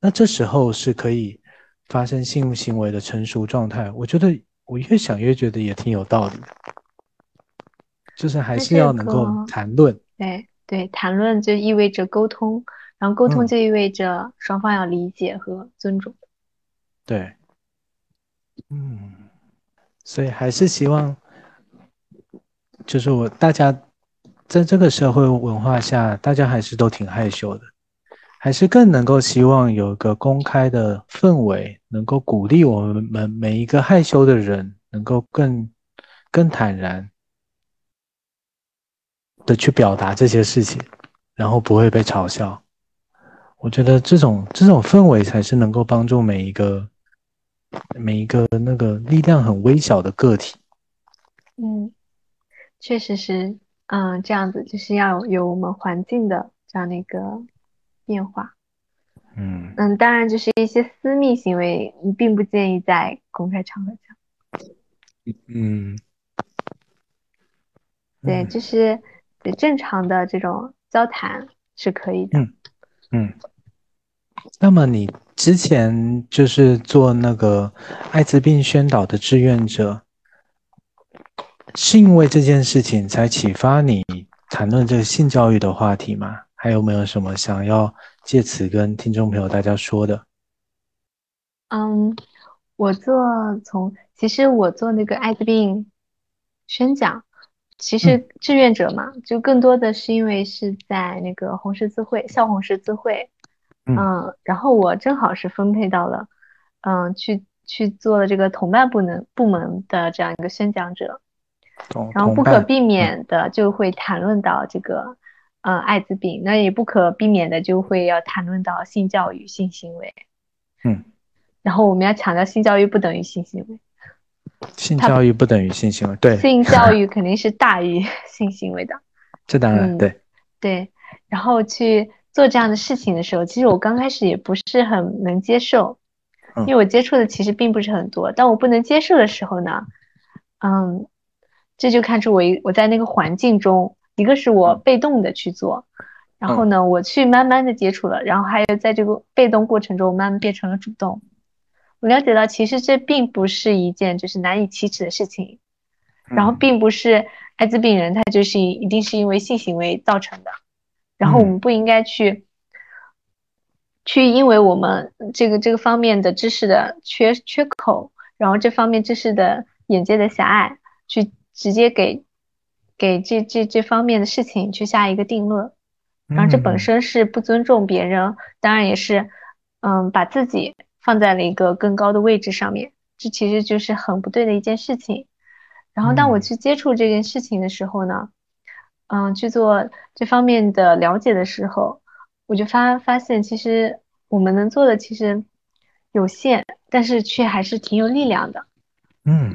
那这时候是可以发生性行为的成熟状态。我觉得我越想越觉得也挺有道理的，就是还是要能够谈论。对对，谈论就意味着沟通，然后沟通就意味着双方要理解和尊重。对，嗯，所以还是希望，就是我大家。在这个社会文化下，大家还是都挺害羞的，还是更能够希望有一个公开的氛围，能够鼓励我们每一个害羞的人，能够更更坦然的去表达这些事情，然后不会被嘲笑。我觉得这种这种氛围才是能够帮助每一个每一个那个力量很微小的个体。嗯，确实是。嗯，这样子就是要有我们环境的这样的一个变化。嗯嗯，当然就是一些私密行为，你并不建议在公开场合讲。嗯，对，就是正常的这种交谈是可以的。嗯嗯。那么你之前就是做那个艾滋病宣导的志愿者。是因为这件事情才启发你谈论这个性教育的话题吗？还有没有什么想要借此跟听众朋友大家说的？嗯，我做从其实我做那个艾滋病宣讲，其实志愿者嘛，就更多的是因为是在那个红十字会校红十字会，嗯，然后我正好是分配到了，嗯，去去做了这个同伴部门部门的这样一个宣讲者。然后不可避免的就会谈论到这个，呃，艾滋病，那也不可避免的就会要谈论到性教育、性行为。嗯，然后我们要强调，性教育不等于性行为。性教育不等于性行为，对。性教育肯定是大于 [LAUGHS] 性行为的。这当然对。对，然后去做这样的事情的时候，其实我刚开始也不是很能接受，因为我接触的其实并不是很多。当我不能接受的时候呢，嗯。这就看出我一我在那个环境中，一个是我被动的去做，然后呢，我去慢慢的接触了，然后还有在这个被动过程中，慢慢变成了主动。我了解到，其实这并不是一件就是难以启齿的事情，然后并不是艾滋病人他就是一定是因为性行为造成的，然后我们不应该去去因为我们这个这个方面的知识的缺缺口，然后这方面知识的眼界的狭隘去。直接给给这这这方面的事情去下一个定论，然后这本身是不尊重别人，当然也是，嗯，把自己放在了一个更高的位置上面，这其实就是很不对的一件事情。然后当我去接触这件事情的时候呢，嗯，去做这方面的了解的时候，我就发发现，其实我们能做的其实有限，但是却还是挺有力量的。嗯，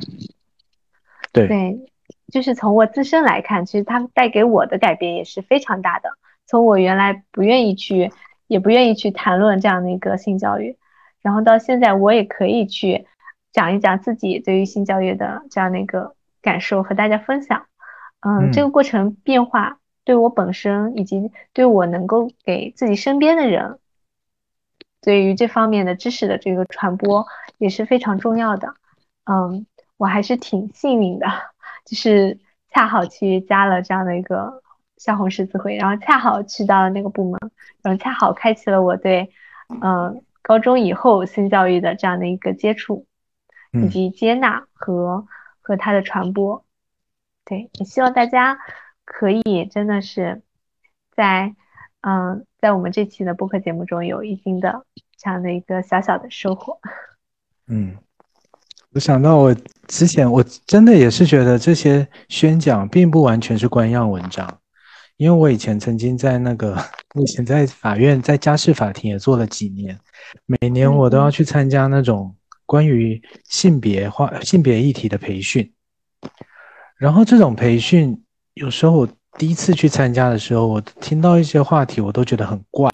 对。对，就是从我自身来看，其实它带给我的改变也是非常大的。从我原来不愿意去，也不愿意去谈论这样的一个性教育，然后到现在我也可以去讲一讲自己对于性教育的这样的一个感受和大家分享。嗯，这个过程变化对我本身以及对我能够给自己身边的人，对于这方面的知识的这个传播也是非常重要的。嗯，我还是挺幸运的，就是恰好去加了这样的一个。校红十字会，然后恰好去到了那个部门，然后恰好开启了我对，嗯，高中以后性教育的这样的一个接触，以及接纳和和它的传播。对，也希望大家可以真的是在，嗯，在我们这期的播客节目中有一定的这样的一个小小的收获。[LAUGHS] 嗯，我想到我之前我真的也是觉得这些宣讲并不完全是官样文章。因为我以前曾经在那个，以前在法院，在家事法庭也做了几年，每年我都要去参加那种关于性别化、性别议题的培训。然后这种培训，有时候我第一次去参加的时候，我听到一些话题，我都觉得很怪。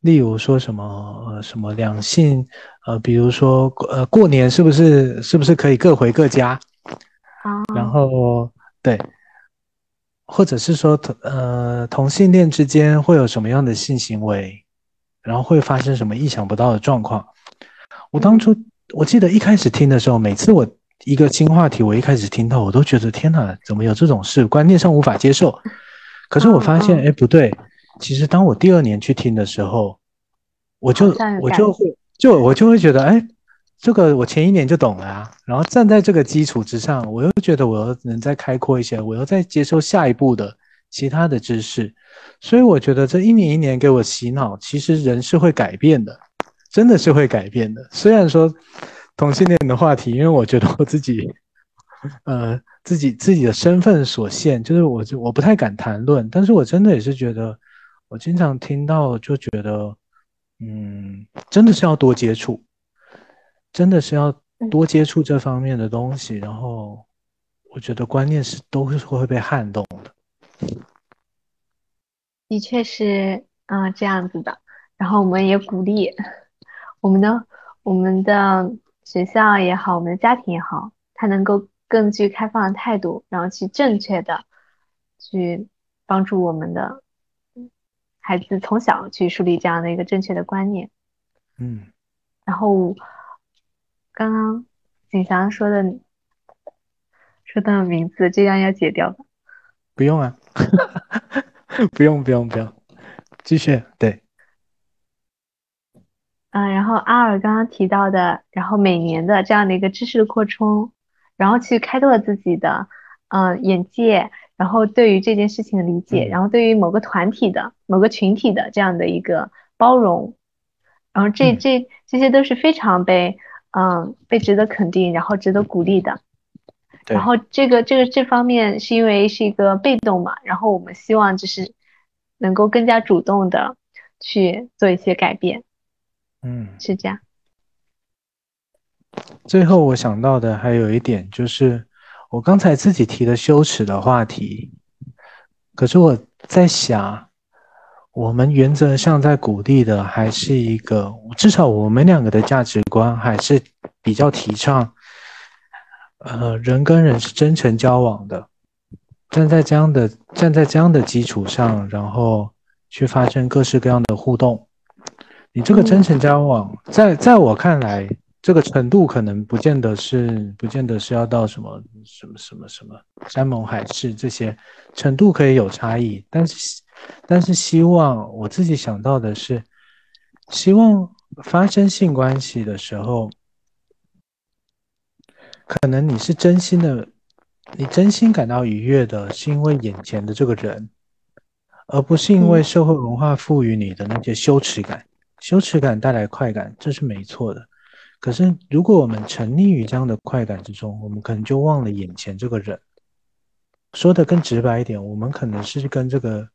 例如说什么呃什么两性，呃，比如说呃过年是不是是不是可以各回各家？啊，然后对。或者是说同呃同性恋之间会有什么样的性行为，然后会发生什么意想不到的状况？我当初我记得一开始听的时候，每次我一个新话题，我一开始听到，我都觉得天哪，怎么有这种事？观念上无法接受。可是我发现，哎，不对，其实当我第二年去听的时候，我就我就会就我就会觉得，哎。这个我前一年就懂了啊，然后站在这个基础之上，我又觉得我又能再开阔一些，我又再接受下一步的其他的知识，所以我觉得这一年一年给我洗脑，其实人是会改变的，真的是会改变的。虽然说同性恋的话题，因为我觉得我自己，呃，自己自己的身份所限，就是我就我不太敢谈论，但是我真的也是觉得，我经常听到就觉得，嗯，真的是要多接触。真的是要多接触这方面的东西，然后我觉得观念是都是会被撼动的。的确是，嗯，这样子的。然后我们也鼓励我们的我们的学校也好，我们的家庭也好，他能够更具开放的态度，然后去正确的去帮助我们的孩子从小去树立这样的一个正确的观念。嗯，然后。刚刚景祥说的说的名字，这样要解掉吧？不用啊，[LAUGHS] 不用不用不用，继续对。嗯，然后阿尔刚刚提到的，然后每年的这样的一个知识的扩充，然后去开拓自己的嗯眼界，然后对于这件事情的理解，然后对于某个团体的某个群体的这样的一个包容，然后这这这些都是非常被。嗯，被值得肯定，然后值得鼓励的。然后这个这个这方面是因为是一个被动嘛，然后我们希望就是能够更加主动的去做一些改变。嗯，是这样。最后我想到的还有一点就是，我刚才自己提的羞耻的话题，可是我在想。我们原则上在鼓励的还是一个，至少我们两个的价值观还是比较提倡，呃，人跟人是真诚交往的，站在这样的站在这样的基础上，然后去发生各式各样的互动。你这个真诚交往，在在我看来，这个程度可能不见得是不见得是要到什么什么什么什么山盟海誓这些程度可以有差异，但是。但是希望我自己想到的是，希望发生性关系的时候，可能你是真心的，你真心感到愉悦的，是因为眼前的这个人，而不是因为社会文化赋予你的那些羞耻感。羞耻感带来快感，这是没错的。可是，如果我们沉溺于这样的快感之中，我们可能就忘了眼前这个人。说的更直白一点，我们可能是跟这个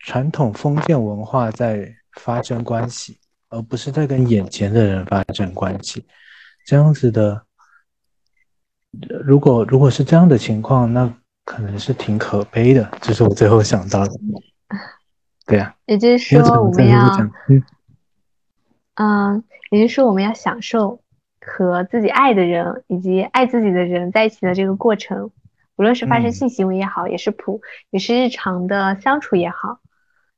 传统封建文化在发生关系，而不是在跟眼前的人发生关系。这样子的，如果如果是这样的情况，那可能是挺可悲的。这是我最后想到的。对呀，也就是说，我们要，嗯，也就是说，我们要享受和自己爱的人以及爱自己的人在一起的这个过程。无论是发生性行为也好，也是普，也是日常的相处也好，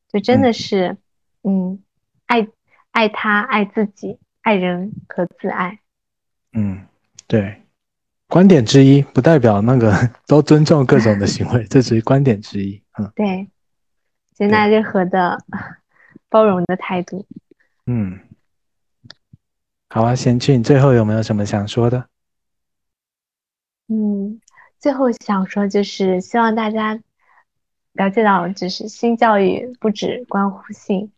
就真的是，嗯，爱爱他，爱自己，爱人和自爱。嗯，对，观点之一，不代表那个都尊重各种的行为，这只是观点之一。嗯，对，接纳任何的 [LAUGHS] 包容的态度。嗯，好啊，贤俊，最后有没有什么想说的？嗯。最后想说，就是希望大家了解到，就是性教育不只关乎性，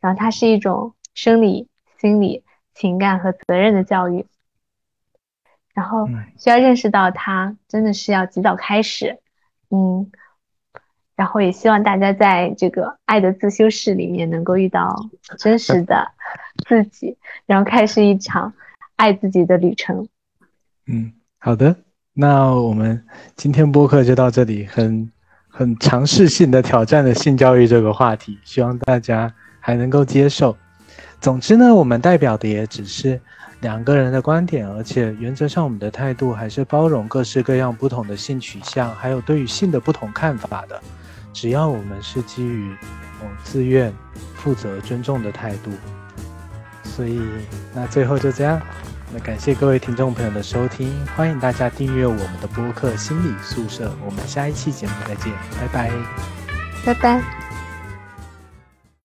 然后它是一种生理、心理、情感和责任的教育，然后需要认识到它真的是要及早开始，嗯，然后也希望大家在这个爱的自修室里面能够遇到真实的自己，然后开始一场爱自己的旅程。嗯，好的。那我们今天播客就到这里，很很尝试性的挑战了性教育这个话题，希望大家还能够接受。总之呢，我们代表的也只是两个人的观点，而且原则上我们的态度还是包容各式各样不同的性取向，还有对于性的不同看法的。只要我们是基于我自愿、负责、尊重的态度，所以那最后就这样。那感谢各位听众朋友的收听，欢迎大家订阅我们的播客《心理宿舍》，我们下一期节目再见，拜拜，拜拜。